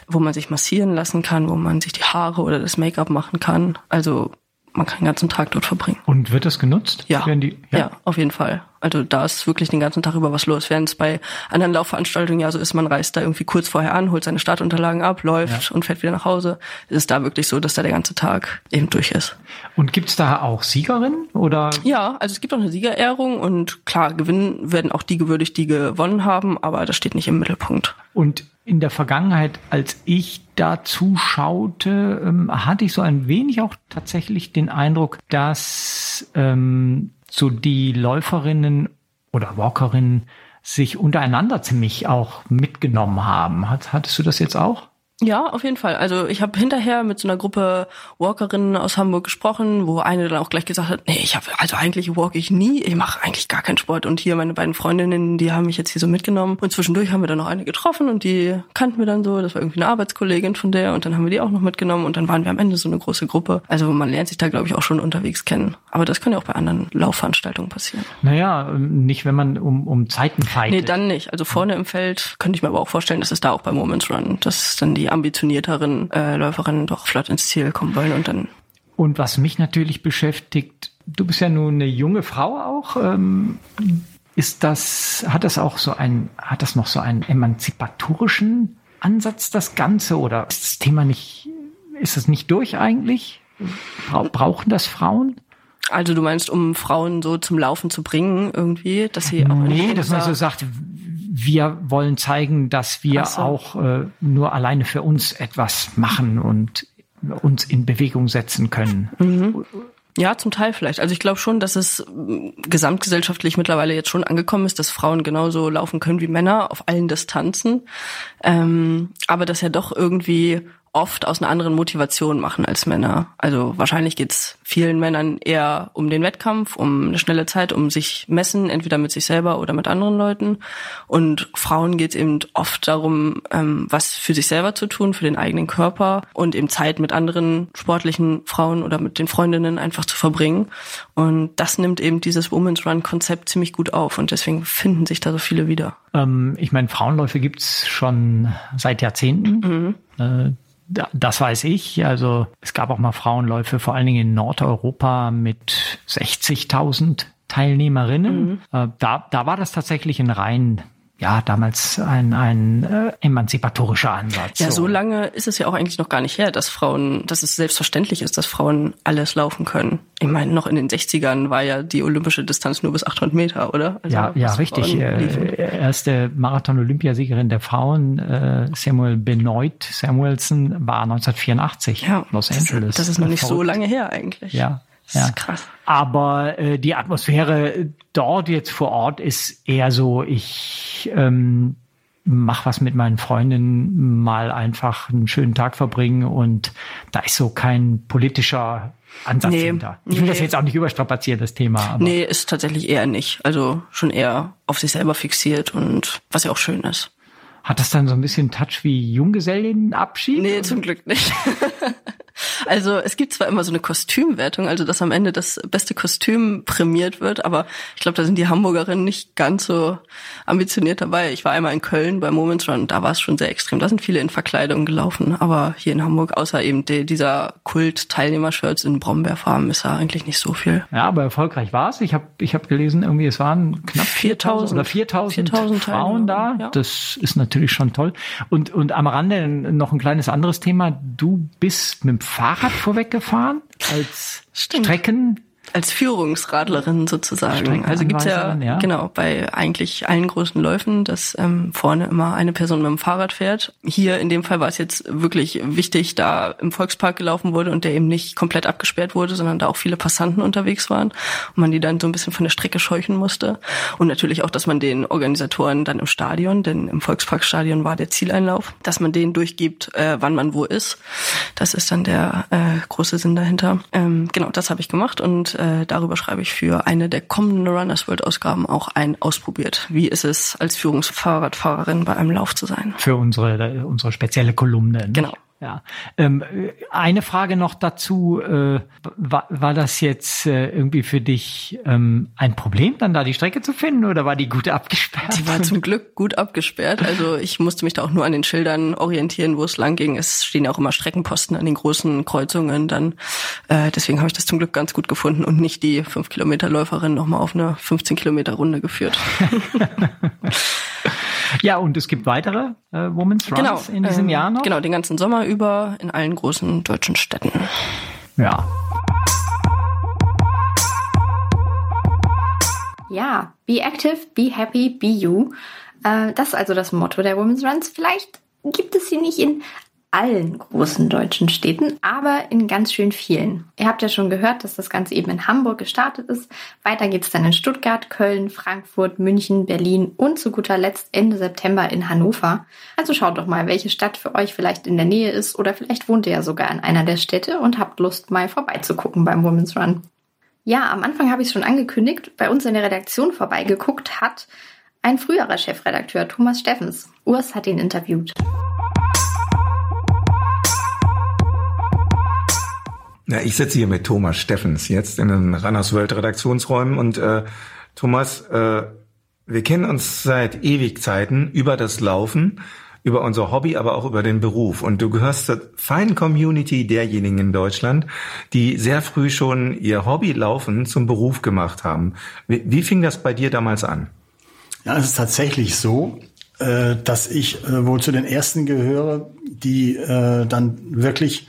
wo man sich massieren lassen kann, wo man sich die Haare oder das Make-up machen kann. Also man kann den ganzen Tag dort verbringen. Und wird das genutzt? Ja, die, ja. ja. auf jeden Fall. Also da ist wirklich den ganzen Tag über was los. Während es bei anderen Laufveranstaltungen ja so ist, man reist da irgendwie kurz vorher an, holt seine Startunterlagen ab, läuft ja. und fährt wieder nach Hause. Ist es da wirklich so, dass da der ganze Tag eben durch ist. Und gibt's da auch Siegerinnen oder? Ja, also es gibt auch eine Siegerehrung und klar, gewinnen werden auch die gewürdigt, die gewonnen haben, aber das steht nicht im Mittelpunkt. Und in der Vergangenheit, als ich da zuschaute, ähm, hatte ich so ein wenig auch tatsächlich den Eindruck, dass ähm, so die Läuferinnen oder Walkerinnen sich untereinander ziemlich auch mitgenommen haben. Hat, hattest du das jetzt auch? Ja, auf jeden Fall. Also ich habe hinterher mit so einer Gruppe Walkerinnen aus Hamburg gesprochen, wo eine dann auch gleich gesagt hat, nee, ich habe also eigentlich walk ich nie, ich mache eigentlich gar keinen Sport. Und hier meine beiden Freundinnen, die haben mich jetzt hier so mitgenommen. Und zwischendurch haben wir dann noch eine getroffen und die kannten wir dann so. Das war irgendwie eine Arbeitskollegin von der und dann haben wir die auch noch mitgenommen und dann waren wir am Ende so eine große Gruppe. Also man lernt sich da, glaube ich, auch schon unterwegs kennen. Aber das kann ja auch bei anderen Laufveranstaltungen passieren. Naja, nicht, wenn man um, um Zeiten fightet. Nee, dann nicht. Also vorne im Feld könnte ich mir aber auch vorstellen, dass es da auch bei Moments Run, dass dann die ambitionierteren äh, Läuferinnen doch flott ins Ziel kommen wollen und dann. Und was mich natürlich beschäftigt, du bist ja nun eine junge Frau auch. Ähm, ist das, hat das auch so ein, hat das noch so einen emanzipatorischen Ansatz, das Ganze? Oder ist das Thema nicht, ist es nicht durch eigentlich? brauchen das Frauen? Also du meinst, um Frauen so zum Laufen zu bringen, irgendwie, dass sie auch Nee, dass man so sagt, wir wollen zeigen, dass wir so. auch äh, nur alleine für uns etwas machen und uns in Bewegung setzen können. Mhm. Ja, zum Teil vielleicht. Also ich glaube schon, dass es mm, gesamtgesellschaftlich mittlerweile jetzt schon angekommen ist, dass Frauen genauso laufen können wie Männer auf allen Distanzen. Ähm, aber dass ja doch irgendwie oft aus einer anderen Motivation machen als Männer. Also wahrscheinlich geht's vielen Männern eher um den Wettkampf, um eine schnelle Zeit, um sich messen, entweder mit sich selber oder mit anderen Leuten. Und Frauen geht's eben oft darum, ähm, was für sich selber zu tun, für den eigenen Körper und eben Zeit mit anderen sportlichen Frauen oder mit den Freundinnen einfach zu verbringen. Und das nimmt eben dieses Women's Run-Konzept ziemlich gut auf und deswegen finden sich da so viele wieder. Ähm, ich meine, Frauenläufe gibt's schon seit Jahrzehnten. Mhm. Äh, das weiß ich. Also es gab auch mal Frauenläufe, vor allen Dingen in Nordeuropa mit 60.000 Teilnehmerinnen. Mhm. Äh, da, da war das tatsächlich ein rein ja, damals ein, ein äh, emanzipatorischer Ansatz. Ja, so. so lange ist es ja auch eigentlich noch gar nicht her, dass Frauen, dass es selbstverständlich ist, dass Frauen alles laufen können. Ich meine, noch in den 60ern war ja die olympische Distanz nur bis 800 Meter, oder? Also, ja, ja, richtig. Äh, erste Marathon-Olympiasiegerin der Frauen, äh, Samuel Benoit Samuelson, war 1984 ja, Los Angeles. Das, das ist noch nicht so lange her eigentlich. Ja, ja. ist krass. Aber äh, die Atmosphäre dort jetzt vor Ort ist eher so, ich ähm, mach was mit meinen Freundinnen, mal einfach einen schönen Tag verbringen und da ist so kein politischer Ansatz nee, hinter. Ich will nee. das jetzt auch nicht überstrapazieren, das Thema. Aber nee, ist tatsächlich eher nicht. Also schon eher auf sich selber fixiert und was ja auch schön ist. Hat das dann so ein bisschen Touch wie Junggesellenabschied? Nee, zum Glück nicht. (laughs) Also es gibt zwar immer so eine Kostümwertung, also dass am Ende das beste Kostüm prämiert wird, aber ich glaube, da sind die Hamburgerinnen nicht ganz so ambitioniert dabei. Ich war einmal in Köln bei Moments Run, da war es schon sehr extrem. Da sind viele in Verkleidung gelaufen, aber hier in Hamburg, außer eben die, dieser Kult-Teilnehmer-Shirts in Brombeerfarben, ist da eigentlich nicht so viel. Ja, aber erfolgreich war es. Ich habe ich hab gelesen, irgendwie es waren knapp 4000 oder 4000 Frauen da. Ja. Das ist natürlich schon toll. Und, und am Rande noch ein kleines anderes Thema. Du bist mit dem Fahrrad vorweggefahren als Stimmt. Strecken als Führungsradlerin sozusagen. Also gibt's ja, ja, genau bei eigentlich allen großen Läufen, dass ähm, vorne immer eine Person mit dem Fahrrad fährt. Hier in dem Fall war es jetzt wirklich wichtig, da im Volkspark gelaufen wurde und der eben nicht komplett abgesperrt wurde, sondern da auch viele Passanten unterwegs waren und man die dann so ein bisschen von der Strecke scheuchen musste. Und natürlich auch, dass man den Organisatoren dann im Stadion, denn im Volksparkstadion war der Zieleinlauf, dass man denen durchgibt, äh, wann man wo ist. Das ist dann der äh, große Sinn dahinter. Ähm, genau, das habe ich gemacht und äh, darüber schreibe ich für eine der kommenden Runners World Ausgaben auch ein ausprobiert. Wie ist es als Führungsfahrradfahrerin bei einem Lauf zu sein? Für unsere unsere spezielle Kolumne. Genau. Ja. Ähm, eine Frage noch dazu. Äh, war, war das jetzt äh, irgendwie für dich ähm, ein Problem, dann da die Strecke zu finden oder war die gut abgesperrt? Die war zum Glück gut abgesperrt. Also ich musste mich da auch nur an den Schildern orientieren, wo es lang ging. Es stehen ja auch immer Streckenposten an den großen Kreuzungen dann. Äh, deswegen habe ich das zum Glück ganz gut gefunden und nicht die 5 Kilometer Läuferin nochmal auf eine 15 Kilometer Runde geführt. (laughs) Ja, und es gibt weitere äh, Women's Runs genau, in diesem ähm, Jahr noch? Genau, den ganzen Sommer über in allen großen deutschen Städten. Ja. Ja, be active, be happy, be you. Äh, das ist also das Motto der Women's Runs. Vielleicht gibt es sie nicht in allen großen deutschen Städten, aber in ganz schön vielen. Ihr habt ja schon gehört, dass das Ganze eben in Hamburg gestartet ist. Weiter geht es dann in Stuttgart, Köln, Frankfurt, München, Berlin und zu guter Letzt Ende September in Hannover. Also schaut doch mal, welche Stadt für euch vielleicht in der Nähe ist oder vielleicht wohnt ihr ja sogar in einer der Städte und habt Lust mal vorbeizugucken beim Women's Run. Ja, am Anfang habe ich es schon angekündigt, bei uns in der Redaktion vorbeigeguckt hat ein früherer Chefredakteur Thomas Steffens. Urs hat ihn interviewt. Ja, ich sitze hier mit Thomas Steffens jetzt in den Runners World Redaktionsräumen und äh, Thomas, äh, wir kennen uns seit Ewigzeiten über das Laufen, über unser Hobby, aber auch über den Beruf. Und du gehörst zur feinen Community derjenigen in Deutschland, die sehr früh schon ihr Hobby Laufen zum Beruf gemacht haben. Wie, wie fing das bei dir damals an? Ja, es ist tatsächlich so, äh, dass ich äh, wohl zu den ersten gehöre, die äh, dann wirklich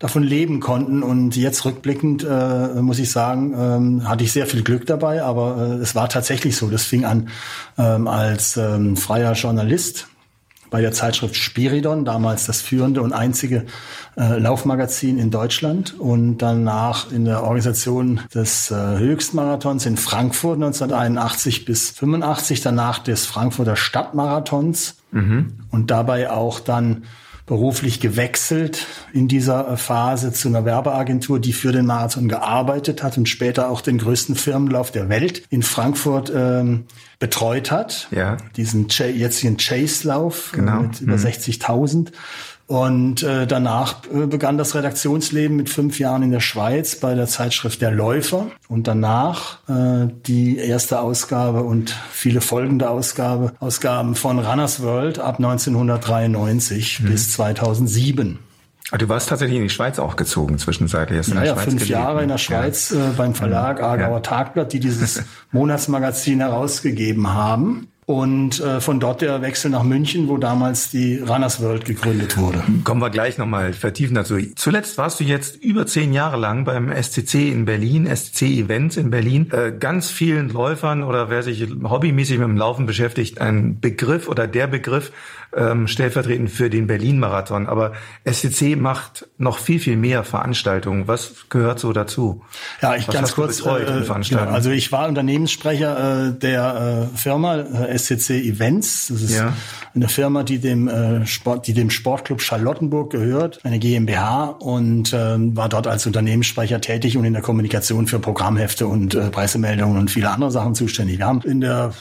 davon leben konnten. Und jetzt rückblickend äh, muss ich sagen, ähm, hatte ich sehr viel Glück dabei, aber äh, es war tatsächlich so. Das fing an ähm, als ähm, freier Journalist bei der Zeitschrift Spiridon, damals das führende und einzige äh, Laufmagazin in Deutschland und danach in der Organisation des äh, Höchstmarathons in Frankfurt 1981 bis 85, danach des Frankfurter Stadtmarathons mhm. und dabei auch dann beruflich gewechselt in dieser Phase zu einer Werbeagentur, die für den Marathon gearbeitet hat und später auch den größten Firmenlauf der Welt in Frankfurt ähm, betreut hat. Ja. Diesen jetzigen Chase-Lauf genau. mit über mhm. 60.000. Und äh, danach äh, begann das Redaktionsleben mit fünf Jahren in der Schweiz bei der Zeitschrift Der Läufer. Und danach äh, die erste Ausgabe und viele folgende Ausgabe, Ausgaben von Runners World ab 1993 mhm. bis 2007. Aber du warst tatsächlich in die Schweiz auch gezogen zwischenzeitlich. Hast ja, ja, fünf gelebt, Jahre in der Schweiz ja. äh, beim Verlag Aargauer ja. Tagblatt, die dieses (laughs) Monatsmagazin herausgegeben haben. Und äh, von dort der Wechsel nach München, wo damals die Runners World gegründet wurde. Kommen wir gleich nochmal vertiefen dazu. Zuletzt warst du jetzt über zehn Jahre lang beim SCC in Berlin, SCC Events in Berlin. Äh, ganz vielen Läufern oder wer sich hobbymäßig mit dem Laufen beschäftigt, ein Begriff oder der Begriff ähm, stellvertretend für den Berlin-Marathon. Aber SCC macht noch viel, viel mehr Veranstaltungen. Was gehört so dazu? Ja, ich Was ganz kurz. Äh, ja, also ich war Unternehmenssprecher äh, der äh, Firma äh, SCC Events. Das ist ja. eine Firma, die dem äh, Sport, die dem Sportclub Charlottenburg gehört, eine GmbH und äh, war dort als Unternehmenssprecher tätig und in der Kommunikation für Programmhefte und äh, Pressemeldungen und viele andere Sachen zuständig. Wir haben in der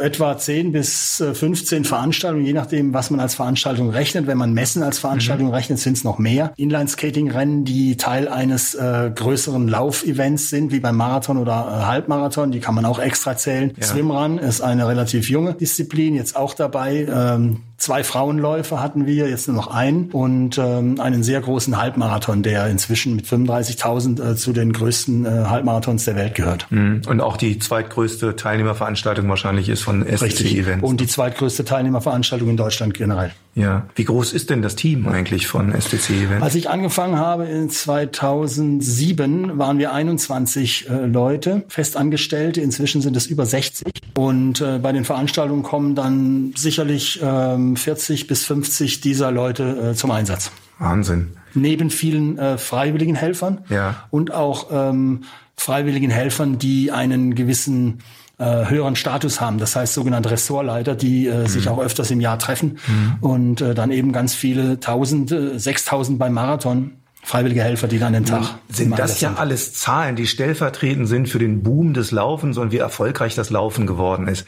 etwa 10 bis 15 äh, Veranstaltungen, je nachdem, was man als Veranstaltung rechnet. Wenn man Messen als Veranstaltung mhm. rechnet, sind es noch mehr. Inline-Skating-Rennen, die Teil eines äh, größeren Laufevents sind, wie beim Marathon oder äh, Halbmarathon, die kann man auch extra zählen. Ja. Swimrun ist eine relativ junge Disziplin, jetzt auch dabei. Ähm, Zwei Frauenläufe hatten wir, jetzt nur noch einen und ähm, einen sehr großen Halbmarathon, der inzwischen mit 35.000 äh, zu den größten äh, Halbmarathons der Welt gehört. Mhm. Und auch die zweitgrößte Teilnehmerveranstaltung wahrscheinlich ist von SCC Events. Und die zweitgrößte Teilnehmerveranstaltung in Deutschland generell. Ja. Wie groß ist denn das Team eigentlich von STC Events? Als ich angefangen habe in 2007 waren wir 21 äh, Leute, festangestellte. Inzwischen sind es über 60. Und äh, bei den Veranstaltungen kommen dann sicherlich ähm, 40 bis 50 dieser Leute äh, zum Einsatz. Wahnsinn. Neben vielen äh, freiwilligen Helfern ja. und auch ähm, freiwilligen Helfern, die einen gewissen äh, höheren Status haben. Das heißt sogenannte Ressortleiter, die äh, mhm. sich auch öfters im Jahr treffen mhm. und äh, dann eben ganz viele Tausende, sechstausend beim Marathon freiwillige Helfer, die dann den Tag. Sind das ja sind. alles Zahlen, die stellvertretend sind für den Boom des Laufens und wie erfolgreich das Laufen geworden ist.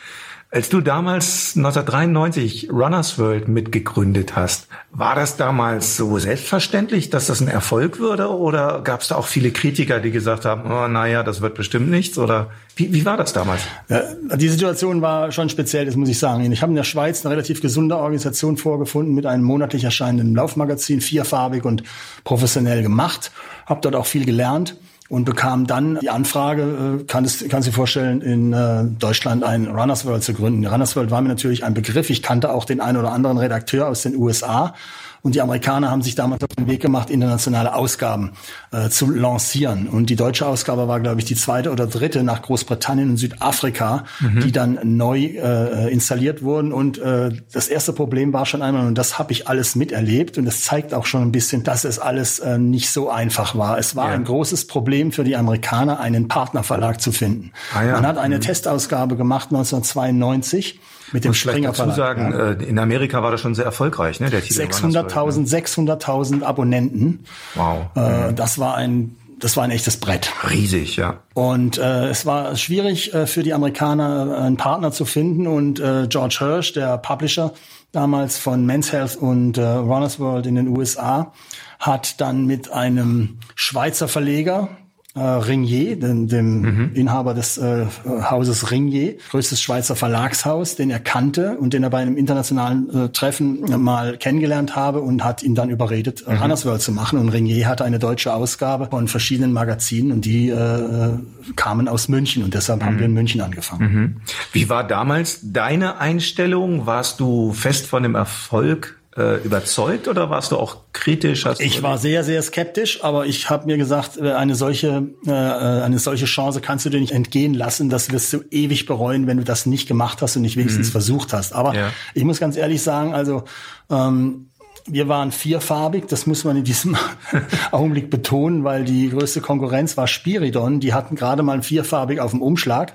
Als du damals 1993 Runners World mitgegründet hast, war das damals so selbstverständlich, dass das ein Erfolg würde? Oder gab es da auch viele Kritiker, die gesagt haben, oh, naja, das wird bestimmt nichts? Oder wie, wie war das damals? Ja, die Situation war schon speziell, das muss ich sagen. Ich habe in der Schweiz eine relativ gesunde Organisation vorgefunden mit einem monatlich erscheinenden Laufmagazin, vierfarbig und professionell gemacht. Habe dort auch viel gelernt und bekam dann die Anfrage, äh, kann es kann sich vorstellen, in äh, Deutschland ein Runners World zu gründen. Runners World war mir natürlich ein Begriff. Ich kannte auch den einen oder anderen Redakteur aus den USA und die Amerikaner haben sich damals auf den Weg gemacht, internationale Ausgaben äh, zu lancieren. Und die deutsche Ausgabe war, glaube ich, die zweite oder dritte nach Großbritannien und Südafrika, mhm. die dann neu äh, installiert wurden. Und äh, das erste Problem war schon einmal, und das habe ich alles miterlebt, und das zeigt auch schon ein bisschen, dass es alles äh, nicht so einfach war. Es war ja. ein großes Problem für die Amerikaner, einen Partnerverlag zu finden. Ah, ja. Man hat eine mhm. Testausgabe gemacht 1992 mit dem Springer dazu sagen, ja. Äh, in Amerika war das schon sehr erfolgreich, ne? Der 600.000 600.000 Abonnenten. Wow. Äh, mhm. Das war ein das war ein echtes Brett. Riesig, ja. Und äh, es war schwierig äh, für die Amerikaner, äh, einen Partner zu finden. Und äh, George Hirsch, der Publisher damals von Men's Health und äh, Runners World in den USA, hat dann mit einem Schweizer Verleger, äh, Ringier, dem, dem mhm. Inhaber des äh, Hauses Ringier, größtes Schweizer Verlagshaus, den er kannte und den er bei einem internationalen äh, Treffen mal kennengelernt habe und hat ihn dann überredet, mhm. Runners World zu machen. Und Ringier hatte eine deutsche Ausgabe von verschiedenen Magazinen und die äh, kamen aus München und deshalb mhm. haben wir in München angefangen. Mhm. Wie war damals deine Einstellung? Warst du fest von dem Erfolg äh, überzeugt oder warst du auch kritisch? Hast ich war sehr, sehr skeptisch, aber ich habe mir gesagt, äh, eine solche, äh, äh, eine solche Chance kannst du dir nicht entgehen lassen. Das wirst du ewig bereuen, wenn du das nicht gemacht hast und nicht wenigstens mhm. versucht hast. Aber ja. ich muss ganz ehrlich sagen, also ähm, wir waren vierfarbig, das muss man in diesem (laughs) Augenblick betonen, weil die größte Konkurrenz war Spiridon. Die hatten gerade mal vierfarbig auf dem Umschlag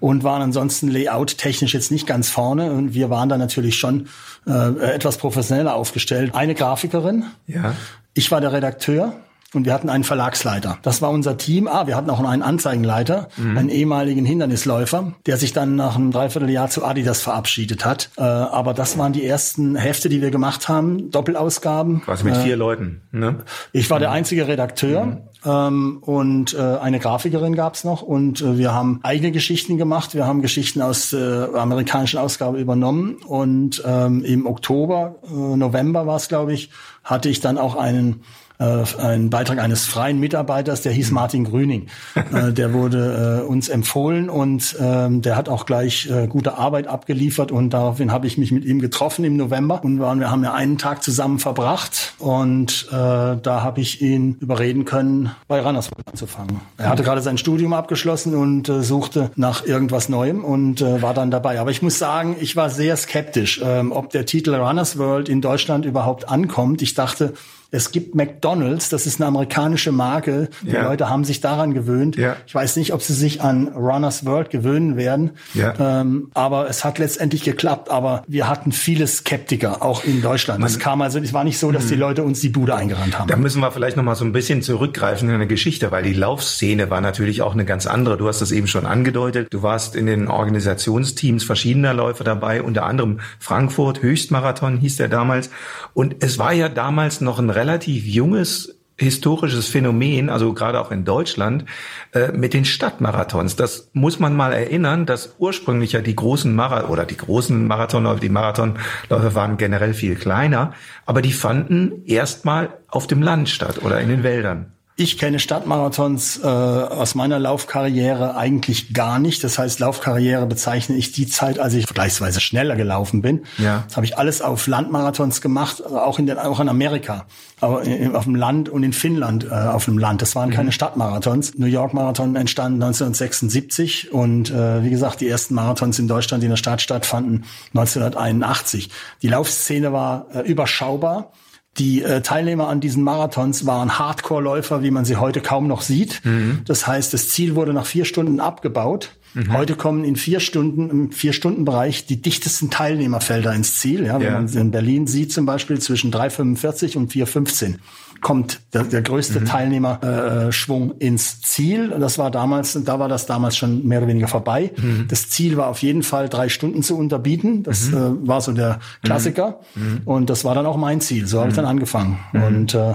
und waren ansonsten layout-technisch jetzt nicht ganz vorne. Und wir waren da natürlich schon äh, etwas professioneller aufgestellt. Eine Grafikerin, ja. ich war der Redakteur und wir hatten einen Verlagsleiter. Das war unser Team. Ah, wir hatten auch noch einen Anzeigenleiter, mhm. einen ehemaligen Hindernisläufer, der sich dann nach einem Dreivierteljahr zu Adidas verabschiedet hat. Äh, aber das waren die ersten Hefte, die wir gemacht haben, Doppelausgaben. Quasi mit äh, vier Leuten. Ne? Ich war mhm. der einzige Redakteur. Mhm. Ähm, und äh, eine Grafikerin gab's noch und äh, wir haben eigene Geschichten gemacht. Wir haben Geschichten aus der äh, amerikanischen Ausgabe übernommen und ähm, im Oktober, äh, November war es, glaube ich, hatte ich dann auch einen ein Beitrag eines freien Mitarbeiters, der hieß mhm. Martin Grüning. (laughs) äh, der wurde äh, uns empfohlen und ähm, der hat auch gleich äh, gute Arbeit abgeliefert und daraufhin habe ich mich mit ihm getroffen im November und waren, wir haben ja einen Tag zusammen verbracht und äh, da habe ich ihn überreden können, bei Rannersburg anzufangen. Er hatte gerade sein Studium abgeschlossen und äh, suchte nach irgendwas Neuem und äh, war dann dabei. Aber ich muss sagen, ich war sehr skeptisch, ähm, ob der Titel Runners World in Deutschland überhaupt ankommt. Ich dachte, es gibt McDonald's, das ist eine amerikanische Marke. Die ja. Leute haben sich daran gewöhnt. Ja. Ich weiß nicht, ob sie sich an Runners World gewöhnen werden. Ja. Ähm, aber es hat letztendlich geklappt. Aber wir hatten viele Skeptiker, auch in Deutschland. es kam also, es war nicht so, dass die mhm. Leute uns die Bude eingerannt haben. Da müssen wir vielleicht noch mal so ein bisschen zurückgreifen in eine Geschichte, weil die Laufszene war natürlich auch eine ganz andere. Du hast das eben schon angedeutet. Du warst in den Organisationsteams verschiedener Läufer dabei, unter anderem Frankfurt Höchstmarathon hieß der damals. Und es war ja damals noch ein relativ junges historisches Phänomen, also gerade auch in Deutschland, äh, mit den Stadtmarathons. Das muss man mal erinnern, dass ursprünglich ja die großen Marathon oder die großen Marathonläufe, die Marathonläufe waren generell viel kleiner, aber die fanden erstmal auf dem Land statt oder in den Wäldern. Ich kenne Stadtmarathons äh, aus meiner Laufkarriere eigentlich gar nicht. Das heißt, Laufkarriere bezeichne ich die Zeit, als ich vergleichsweise schneller gelaufen bin. Ja. Das habe ich alles auf Landmarathons gemacht, auch in, den, auch in Amerika, aber auf dem Land und in Finnland äh, auf dem Land. Das waren mhm. keine Stadtmarathons. New York Marathon entstand 1976 und äh, wie gesagt, die ersten Marathons in Deutschland, die in der Stadt stattfanden, 1981. Die Laufszene war äh, überschaubar. Die äh, Teilnehmer an diesen Marathons waren Hardcore-Läufer, wie man sie heute kaum noch sieht. Mhm. Das heißt, das Ziel wurde nach vier Stunden abgebaut. Mhm. Heute kommen in vier Stunden, im Vier-Stunden-Bereich die dichtesten Teilnehmerfelder ins Ziel. Ja, wenn ja. man in Berlin sieht zum Beispiel zwischen 3,45 und 4,15 kommt der, der größte mhm. Teilnehmerschwung äh, ins Ziel. Das war damals, da war das damals schon mehr oder weniger vorbei. Mhm. Das Ziel war auf jeden Fall drei Stunden zu unterbieten. Das mhm. äh, war so der Klassiker. Mhm. Und das war dann auch mein Ziel. So habe ich mhm. dann angefangen. Mhm. Und äh,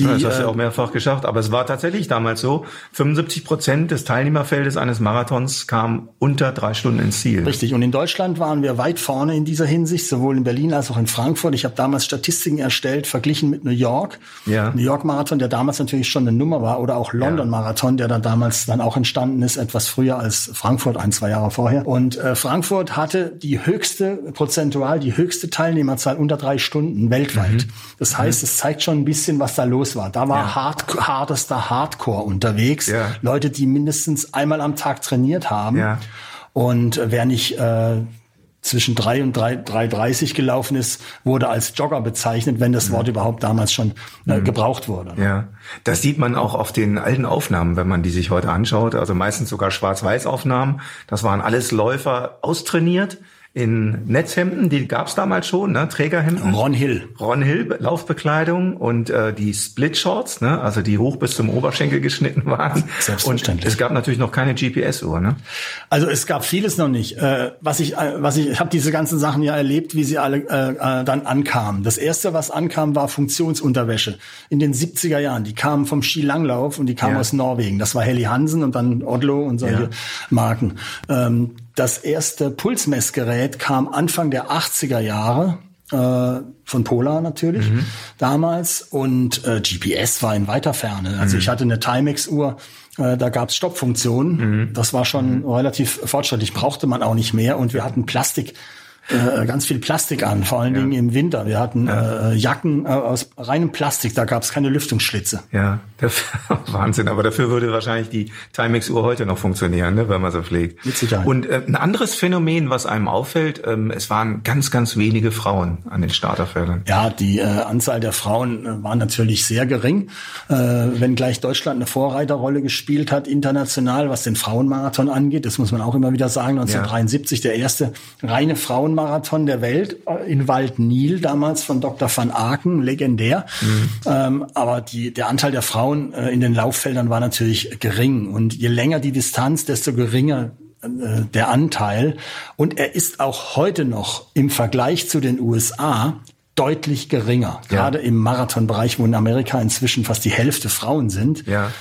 die, das hast du ja auch mehrfach geschafft, aber es war tatsächlich damals so, 75 Prozent des Teilnehmerfeldes eines Marathons kam unter drei Stunden ins Ziel. Richtig, und in Deutschland waren wir weit vorne in dieser Hinsicht, sowohl in Berlin als auch in Frankfurt. Ich habe damals Statistiken erstellt, verglichen mit New York. Ja. New York Marathon, der damals natürlich schon eine Nummer war, oder auch London Marathon, der dann damals dann auch entstanden ist, etwas früher als Frankfurt, ein, zwei Jahre vorher. Und äh, Frankfurt hatte die höchste, prozentual die höchste Teilnehmerzahl unter drei Stunden weltweit. Mhm. Das heißt, mhm. es zeigt schon ein bisschen, was da los war. Da war ja. hard, hardester Hardcore unterwegs. Ja. Leute, die mindestens einmal am Tag trainiert haben. Ja. Und wer nicht äh, zwischen drei und drei 3,30 gelaufen ist, wurde als Jogger bezeichnet, wenn das Wort überhaupt damals schon äh, mhm. gebraucht wurde. Ja, das sieht man auch auf den alten Aufnahmen, wenn man die sich heute anschaut. Also meistens sogar Schwarz-Weiß-Aufnahmen. Das waren alles Läufer austrainiert in Netzhemden, die gab's damals schon, ne? Trägerhemden. Ron Hill. Ron Hill Laufbekleidung und äh, die Split Shorts, ne? also die hoch bis zum Oberschenkel geschnitten waren. Selbstverständlich. Und es gab natürlich noch keine GPS-Uhr. Ne? Also es gab vieles noch nicht. Äh, was ich, äh, was ich, ich habe diese ganzen Sachen ja erlebt, wie sie alle äh, äh, dann ankamen. Das erste, was ankam, war Funktionsunterwäsche in den 70er Jahren. Die kamen vom Skilanglauf und die kamen ja. aus Norwegen. Das war Helly Hansen und dann Odlo und solche ja. Marken. Ähm, das erste Pulsmessgerät kam Anfang der 80er Jahre äh, von Polar natürlich mhm. damals und äh, GPS war in weiter Ferne. Also mhm. ich hatte eine Timex-Uhr, äh, da gab es Stoppfunktionen. Mhm. Das war schon mhm. relativ fortschrittlich, brauchte man auch nicht mehr und wir hatten Plastik äh, ganz viel Plastik an, vor allen ja. Dingen im Winter. Wir hatten ja. äh, Jacken äh, aus reinem Plastik, da gab es keine Lüftungsschlitze. Ja, (laughs) Wahnsinn. Aber dafür würde wahrscheinlich die Timex-Uhr heute noch funktionieren, ne, wenn man so pflegt. Mit Sicherheit. Und äh, ein anderes Phänomen, was einem auffällt, ähm, es waren ganz, ganz wenige Frauen an den Starterfeldern. Ja, die äh, Anzahl der Frauen äh, war natürlich sehr gering, äh, wenngleich Deutschland eine Vorreiterrolle gespielt hat international, was den Frauenmarathon angeht. Das muss man auch immer wieder sagen. 1973 ja. der erste reine Frauenmarathon Marathon der Welt äh, in Waldnil, damals von Dr. van Aken, legendär. Mhm. Ähm, aber die, der Anteil der Frauen äh, in den Lauffeldern war natürlich gering. Und je länger die Distanz, desto geringer äh, der Anteil. Und er ist auch heute noch im Vergleich zu den USA deutlich geringer. Ja. Gerade im Marathonbereich, wo in Amerika inzwischen fast die Hälfte Frauen sind, ja.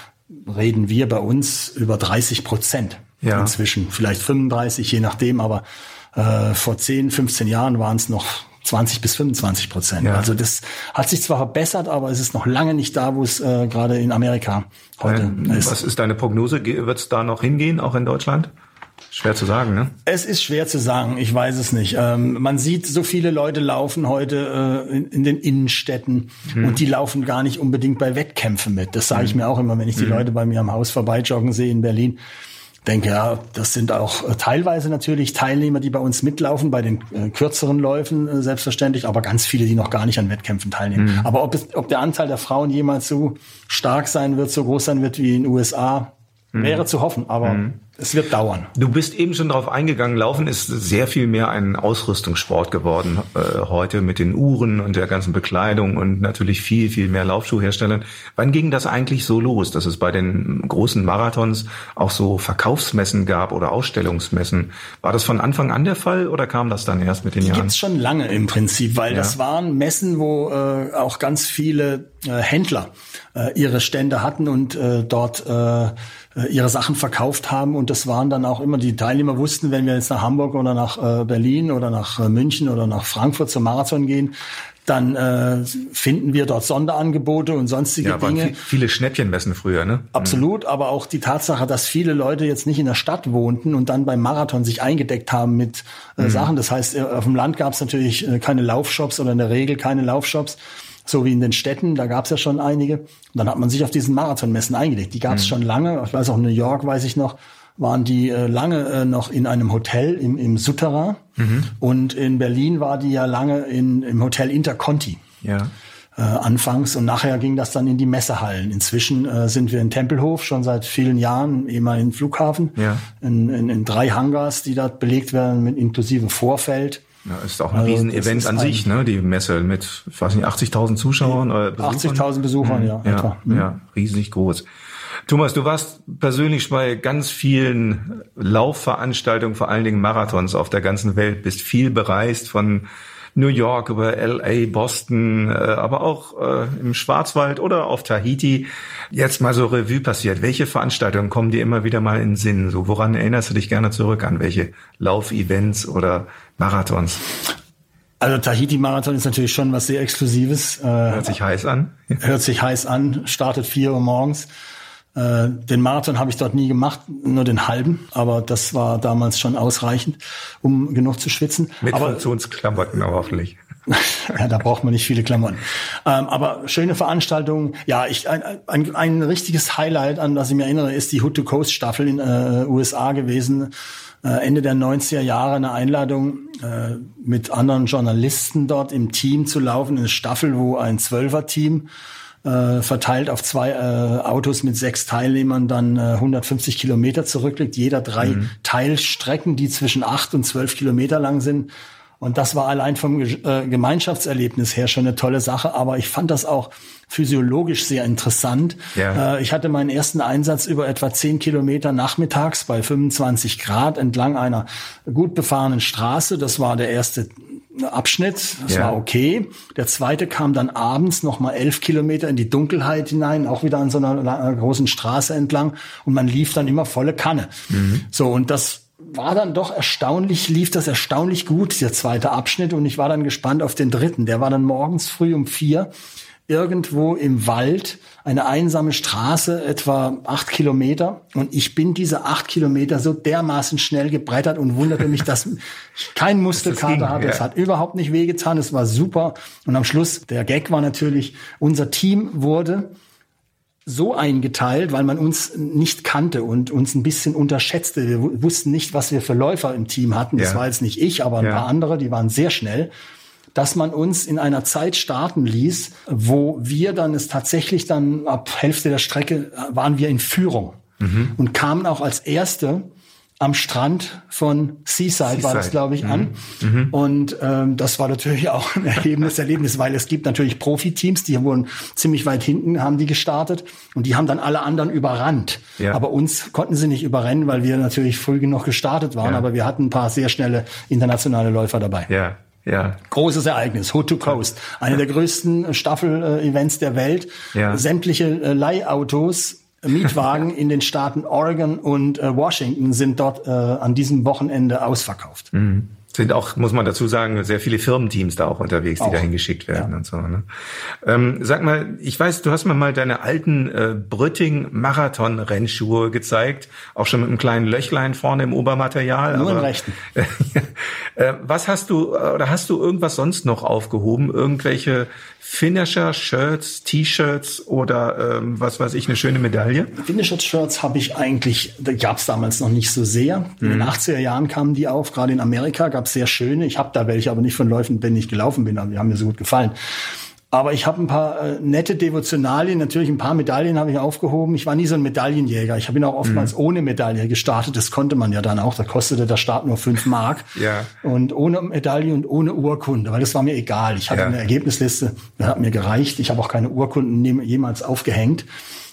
reden wir bei uns über 30 Prozent. Ja. Inzwischen vielleicht 35, je nachdem, aber äh, vor 10, 15 Jahren waren es noch 20 bis 25 Prozent. Ja. Also das hat sich zwar verbessert, aber es ist noch lange nicht da, wo es äh, gerade in Amerika heute ähm, ist. Was ist deine Prognose? Wird es da noch hingehen, auch in Deutschland? Schwer zu sagen, ne? Es ist schwer zu sagen, ich weiß es nicht. Ähm, man sieht, so viele Leute laufen heute äh, in, in, den Innenstädten hm. und die laufen gar nicht unbedingt bei Wettkämpfen mit. Das sage ich hm. mir auch immer, wenn ich die hm. Leute bei mir am Haus vorbeijoggen sehe in Berlin denke, ja, das sind auch äh, teilweise natürlich Teilnehmer, die bei uns mitlaufen, bei den äh, kürzeren Läufen äh, selbstverständlich, aber ganz viele, die noch gar nicht an Wettkämpfen teilnehmen. Mhm. Aber ob, es, ob der Anteil der Frauen jemals so stark sein wird, so groß sein wird wie in den USA, mhm. wäre zu hoffen. Aber mhm. Es wird dauern. Du bist eben schon darauf eingegangen, Laufen ist sehr viel mehr ein Ausrüstungssport geworden äh, heute mit den Uhren und der ganzen Bekleidung und natürlich viel, viel mehr Laufschuhherstellern. Wann ging das eigentlich so los, dass es bei den großen Marathons auch so Verkaufsmessen gab oder Ausstellungsmessen? War das von Anfang an der Fall oder kam das dann erst mit den Die Jahren? Gibt's schon lange im Prinzip, weil ja. das waren Messen, wo äh, auch ganz viele äh, Händler äh, ihre Stände hatten und äh, dort äh, ihre Sachen verkauft haben. Und das waren dann auch immer, die Teilnehmer wussten, wenn wir jetzt nach Hamburg oder nach äh, Berlin oder nach äh, München oder nach Frankfurt zum Marathon gehen, dann äh, finden wir dort Sonderangebote und sonstige ja, Dinge. Viele Schnäppchenmessen früher, ne? Absolut, mhm. aber auch die Tatsache, dass viele Leute jetzt nicht in der Stadt wohnten und dann beim Marathon sich eingedeckt haben mit äh, mhm. Sachen. Das heißt, auf dem Land gab es natürlich keine Laufshops oder in der Regel keine Laufshops so wie in den Städten, da gab es ja schon einige. Und dann hat man sich auf diesen Marathonmessen eingelegt. Die gab es mhm. schon lange. Ich weiß auch, in New York weiß ich noch, waren die äh, lange äh, noch in einem Hotel im, im Souterrain. Mhm. Und in Berlin war die ja lange in, im Hotel Interconti. Ja. Äh, anfangs und nachher ging das dann in die Messehallen. Inzwischen äh, sind wir in Tempelhof schon seit vielen Jahren, ehemaligen Flughafen, ja. in, in, in drei Hangars, die dort belegt werden, mit inklusive Vorfeld. Ja, ist auch ein also, Riesenevent an sich, ne? Die Messe mit, ich weiß nicht, 80.000 Zuschauern oder Besuchern. 80.000 Besuchern, mhm. ja. Ja, etwa. Mhm. ja, riesig groß. Thomas, du warst persönlich bei ganz vielen Laufveranstaltungen, vor allen Dingen Marathons auf der ganzen Welt, bist viel bereist von New York über LA, Boston, äh, aber auch äh, im Schwarzwald oder auf Tahiti. Jetzt mal so Revue passiert. Welche Veranstaltungen kommen dir immer wieder mal in den Sinn? So, woran erinnerst du dich gerne zurück an? Welche Laufevents oder Marathons? Also Tahiti-Marathon ist natürlich schon was sehr Exklusives. Äh, hört sich heiß an. (laughs) Hört sich heiß an, startet vier Uhr morgens. Äh, den Marathon habe ich dort nie gemacht, nur den halben, aber das war damals schon ausreichend, um genug zu schwitzen. Mit aber, Funktionsklamotten aber hoffentlich. (laughs) ja, da braucht man nicht viele Klamotten. Ähm, aber schöne Veranstaltungen. Ja, ich ein, ein, ein richtiges Highlight, an das ich mich erinnere, ist die Hood to Coast Staffel in äh, USA gewesen. Äh, Ende der 90er Jahre eine Einladung äh, mit anderen Journalisten dort im Team zu laufen, eine Staffel, wo ein Zwölfer-Team äh, verteilt auf zwei Autos mit sechs Teilnehmern dann äh, 150 Kilometer zurückliegt. Jeder drei mhm. Teilstrecken, die zwischen acht und zwölf Kilometer lang sind. Und das war allein vom äh, Gemeinschaftserlebnis her schon eine tolle Sache. Aber ich fand das auch physiologisch sehr interessant. Ja. Äh, ich hatte meinen ersten Einsatz über etwa zehn Kilometer nachmittags bei 25 Grad entlang einer gut befahrenen Straße. Das war der erste Abschnitt. Das ja. war okay. Der zweite kam dann abends noch mal elf Kilometer in die Dunkelheit hinein, auch wieder an so einer, einer großen Straße entlang. Und man lief dann immer volle Kanne. Mhm. So, und das war dann doch erstaunlich, lief das erstaunlich gut, der zweite Abschnitt. Und ich war dann gespannt auf den dritten. Der war dann morgens früh um vier irgendwo im Wald, eine einsame Straße, etwa acht Kilometer. Und ich bin diese acht Kilometer so dermaßen schnell gebrettert und wunderte mich, dass ich (laughs) kein Muskelkater hatte. Ja. Es hat überhaupt nicht wehgetan. Es war super. Und am Schluss, der Gag war natürlich, unser Team wurde so eingeteilt, weil man uns nicht kannte und uns ein bisschen unterschätzte. Wir wussten nicht, was wir für Läufer im Team hatten. Das ja. war jetzt nicht ich, aber ein ja. paar andere, die waren sehr schnell dass man uns in einer Zeit starten ließ, wo wir dann es tatsächlich dann ab Hälfte der Strecke äh, waren wir in Führung mhm. und kamen auch als Erste am Strand von Seaside, Seaside. war das, glaube ich, mhm. an. Mhm. Und ähm, das war natürlich (laughs) auch ein erhebendes Erlebnis, weil es gibt natürlich Profiteams, die wurden ziemlich weit hinten, haben die gestartet und die haben dann alle anderen überrannt. Ja. Aber uns konnten sie nicht überrennen, weil wir natürlich früh genug gestartet waren, ja. aber wir hatten ein paar sehr schnelle internationale Läufer dabei. Ja. Ja. Großes Ereignis, Hood to Coast. Eine der größten Staffel-Events der Welt. Ja. Sämtliche äh, Leihautos Mietwagen in den Staaten Oregon und äh, Washington sind dort äh, an diesem Wochenende ausverkauft. Mhm sind auch, muss man dazu sagen, sehr viele Firmenteams da auch unterwegs, die auch. dahin geschickt werden ja. und so. Ne? Ähm, sag mal, ich weiß, du hast mir mal deine alten äh, Brütting-Marathon-Rennschuhe gezeigt, auch schon mit einem kleinen Löchlein vorne im Obermaterial. Nur aber, im rechten. (laughs) äh, was hast du, oder hast du irgendwas sonst noch aufgehoben? Irgendwelche Finisher, Shirts, T-Shirts oder ähm, was weiß ich, eine schöne Medaille? Finisher-Shirts habe ich eigentlich, gab es damals noch nicht so sehr. In den 80er mhm. Jahren kamen die auf, gerade in Amerika gab es sehr schöne. Ich habe da welche, aber nicht von Läufen, wenn ich gelaufen bin, aber die haben mir so gut gefallen. Aber ich habe ein paar äh, nette Devotionalien, natürlich ein paar Medaillen habe ich aufgehoben. Ich war nie so ein Medaillenjäger. Ich bin auch oftmals mhm. ohne Medaille gestartet. Das konnte man ja dann auch. Da kostete der Start nur fünf Mark. (laughs) ja. Und ohne Medaille und ohne Urkunde, weil das war mir egal. Ich hatte ja. eine Ergebnisliste, das hat mir gereicht. Ich habe auch keine Urkunden jemals aufgehängt.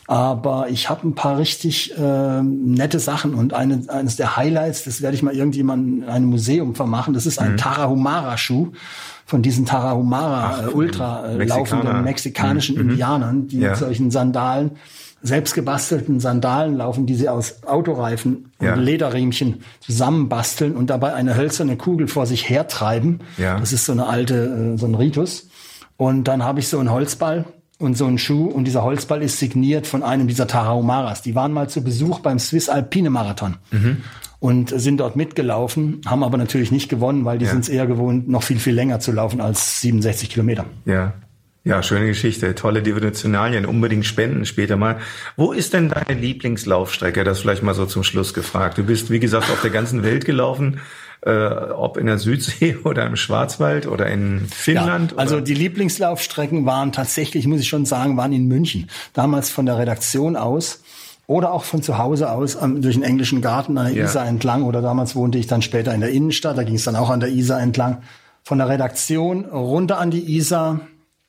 Aber ich habe ein paar richtig äh, nette Sachen und eine, eines der Highlights, das werde ich mal irgendjemandem in einem Museum vermachen, das ist ein mhm. Tarahumara-Schuh von diesen Tarahumara äh, Ultra äh, laufenden mexikanischen mhm. Indianern, die ja. mit solchen Sandalen selbstgebastelten Sandalen laufen, die sie aus Autoreifen ja. und Lederriemchen zusammenbasteln und dabei eine hölzerne Kugel vor sich hertreiben. Ja. Das ist so eine alte, äh, so ein Ritus. Und dann habe ich so einen Holzball und so einen Schuh und dieser Holzball ist signiert von einem dieser Tarahumaras. Die waren mal zu Besuch beim Swiss Alpine Marathon. Mhm und sind dort mitgelaufen, haben aber natürlich nicht gewonnen, weil die ja. sind es eher gewohnt, noch viel, viel länger zu laufen als 67 Kilometer. Ja. Ja, schöne Geschichte, tolle Devotionalien, unbedingt spenden später mal. Wo ist denn deine Lieblingslaufstrecke? Das vielleicht mal so zum Schluss gefragt. Du bist, wie gesagt, auf der ganzen Welt gelaufen, äh, ob in der Südsee (laughs) oder im Schwarzwald oder in Finnland. Ja, also die Lieblingslaufstrecken waren tatsächlich, muss ich schon sagen, waren in München. Damals von der Redaktion aus oder auch von zu Hause aus ähm, durch den englischen Garten an der ja. Isar entlang. Oder damals wohnte ich dann später in der Innenstadt, da ging es dann auch an der Isar entlang. Von der Redaktion runter an die Isar.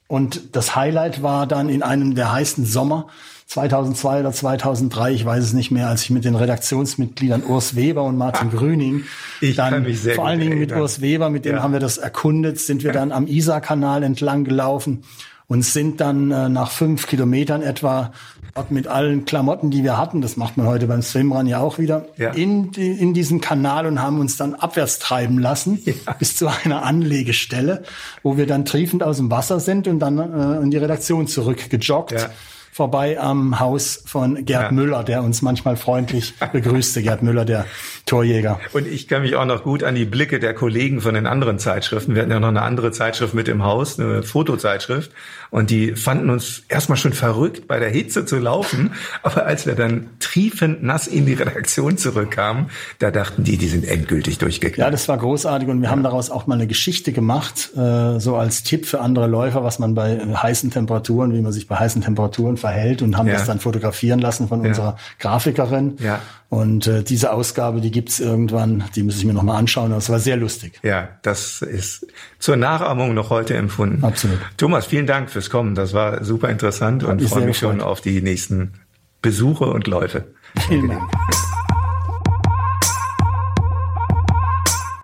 Und das Highlight war dann in einem der heißen Sommer 2002 oder 2003, ich weiß es nicht mehr, als ich mit den Redaktionsmitgliedern Urs Weber und Martin ah, Grüning ich dann vor allen Dingen mit Urs Weber, mit dem ja. haben wir das erkundet, sind wir dann am Isar-Kanal entlang gelaufen und sind dann äh, nach fünf Kilometern etwa dort mit allen Klamotten, die wir hatten, das macht man heute beim Swimrun ja auch wieder, ja. In, in diesen Kanal und haben uns dann abwärts treiben lassen ja. bis zu einer Anlegestelle, wo wir dann triefend aus dem Wasser sind und dann äh, in die Redaktion zurückgejoggt. Ja vorbei am Haus von Gerd ja. Müller, der uns manchmal freundlich (laughs) begrüßte. Gerd Müller, der Torjäger. Und ich kann mich auch noch gut an die Blicke der Kollegen von den anderen Zeitschriften. Wir hatten ja noch eine andere Zeitschrift mit im Haus, eine Fotozeitschrift. Und die fanden uns erstmal schon verrückt, bei der Hitze zu laufen. (laughs) Aber als wir dann triefend nass in die Redaktion zurückkamen, da dachten die, die sind endgültig durchgeknallt. Ja, das war großartig. Und wir ja. haben daraus auch mal eine Geschichte gemacht, äh, so als Tipp für andere Läufer, was man bei heißen Temperaturen, wie man sich bei heißen Temperaturen verhält und haben ja. das dann fotografieren lassen von ja. unserer Grafikerin. Ja. Und äh, diese Ausgabe, die gibt's irgendwann, die muss ich mir nochmal anschauen. Das war sehr lustig. Ja, das ist zur Nachahmung noch heute empfunden. Absolut. Thomas, vielen Dank fürs Kommen. Das war super interessant Hat und freue mich gefreut. schon auf die nächsten Besuche und Läufe. Vielen Dank.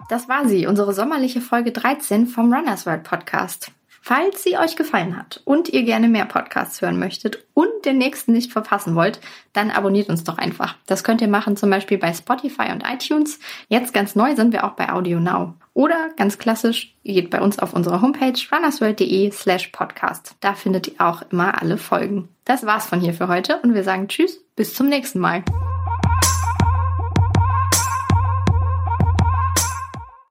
Das war sie, unsere sommerliche Folge 13 vom Runners World Podcast. Falls sie euch gefallen hat und ihr gerne mehr Podcasts hören möchtet und den nächsten nicht verpassen wollt, dann abonniert uns doch einfach. Das könnt ihr machen zum Beispiel bei Spotify und iTunes. Jetzt ganz neu sind wir auch bei Audio Now. Oder ganz klassisch, ihr geht bei uns auf unsere Homepage runnersworld.de slash podcast. Da findet ihr auch immer alle Folgen. Das war's von hier für heute und wir sagen Tschüss, bis zum nächsten Mal.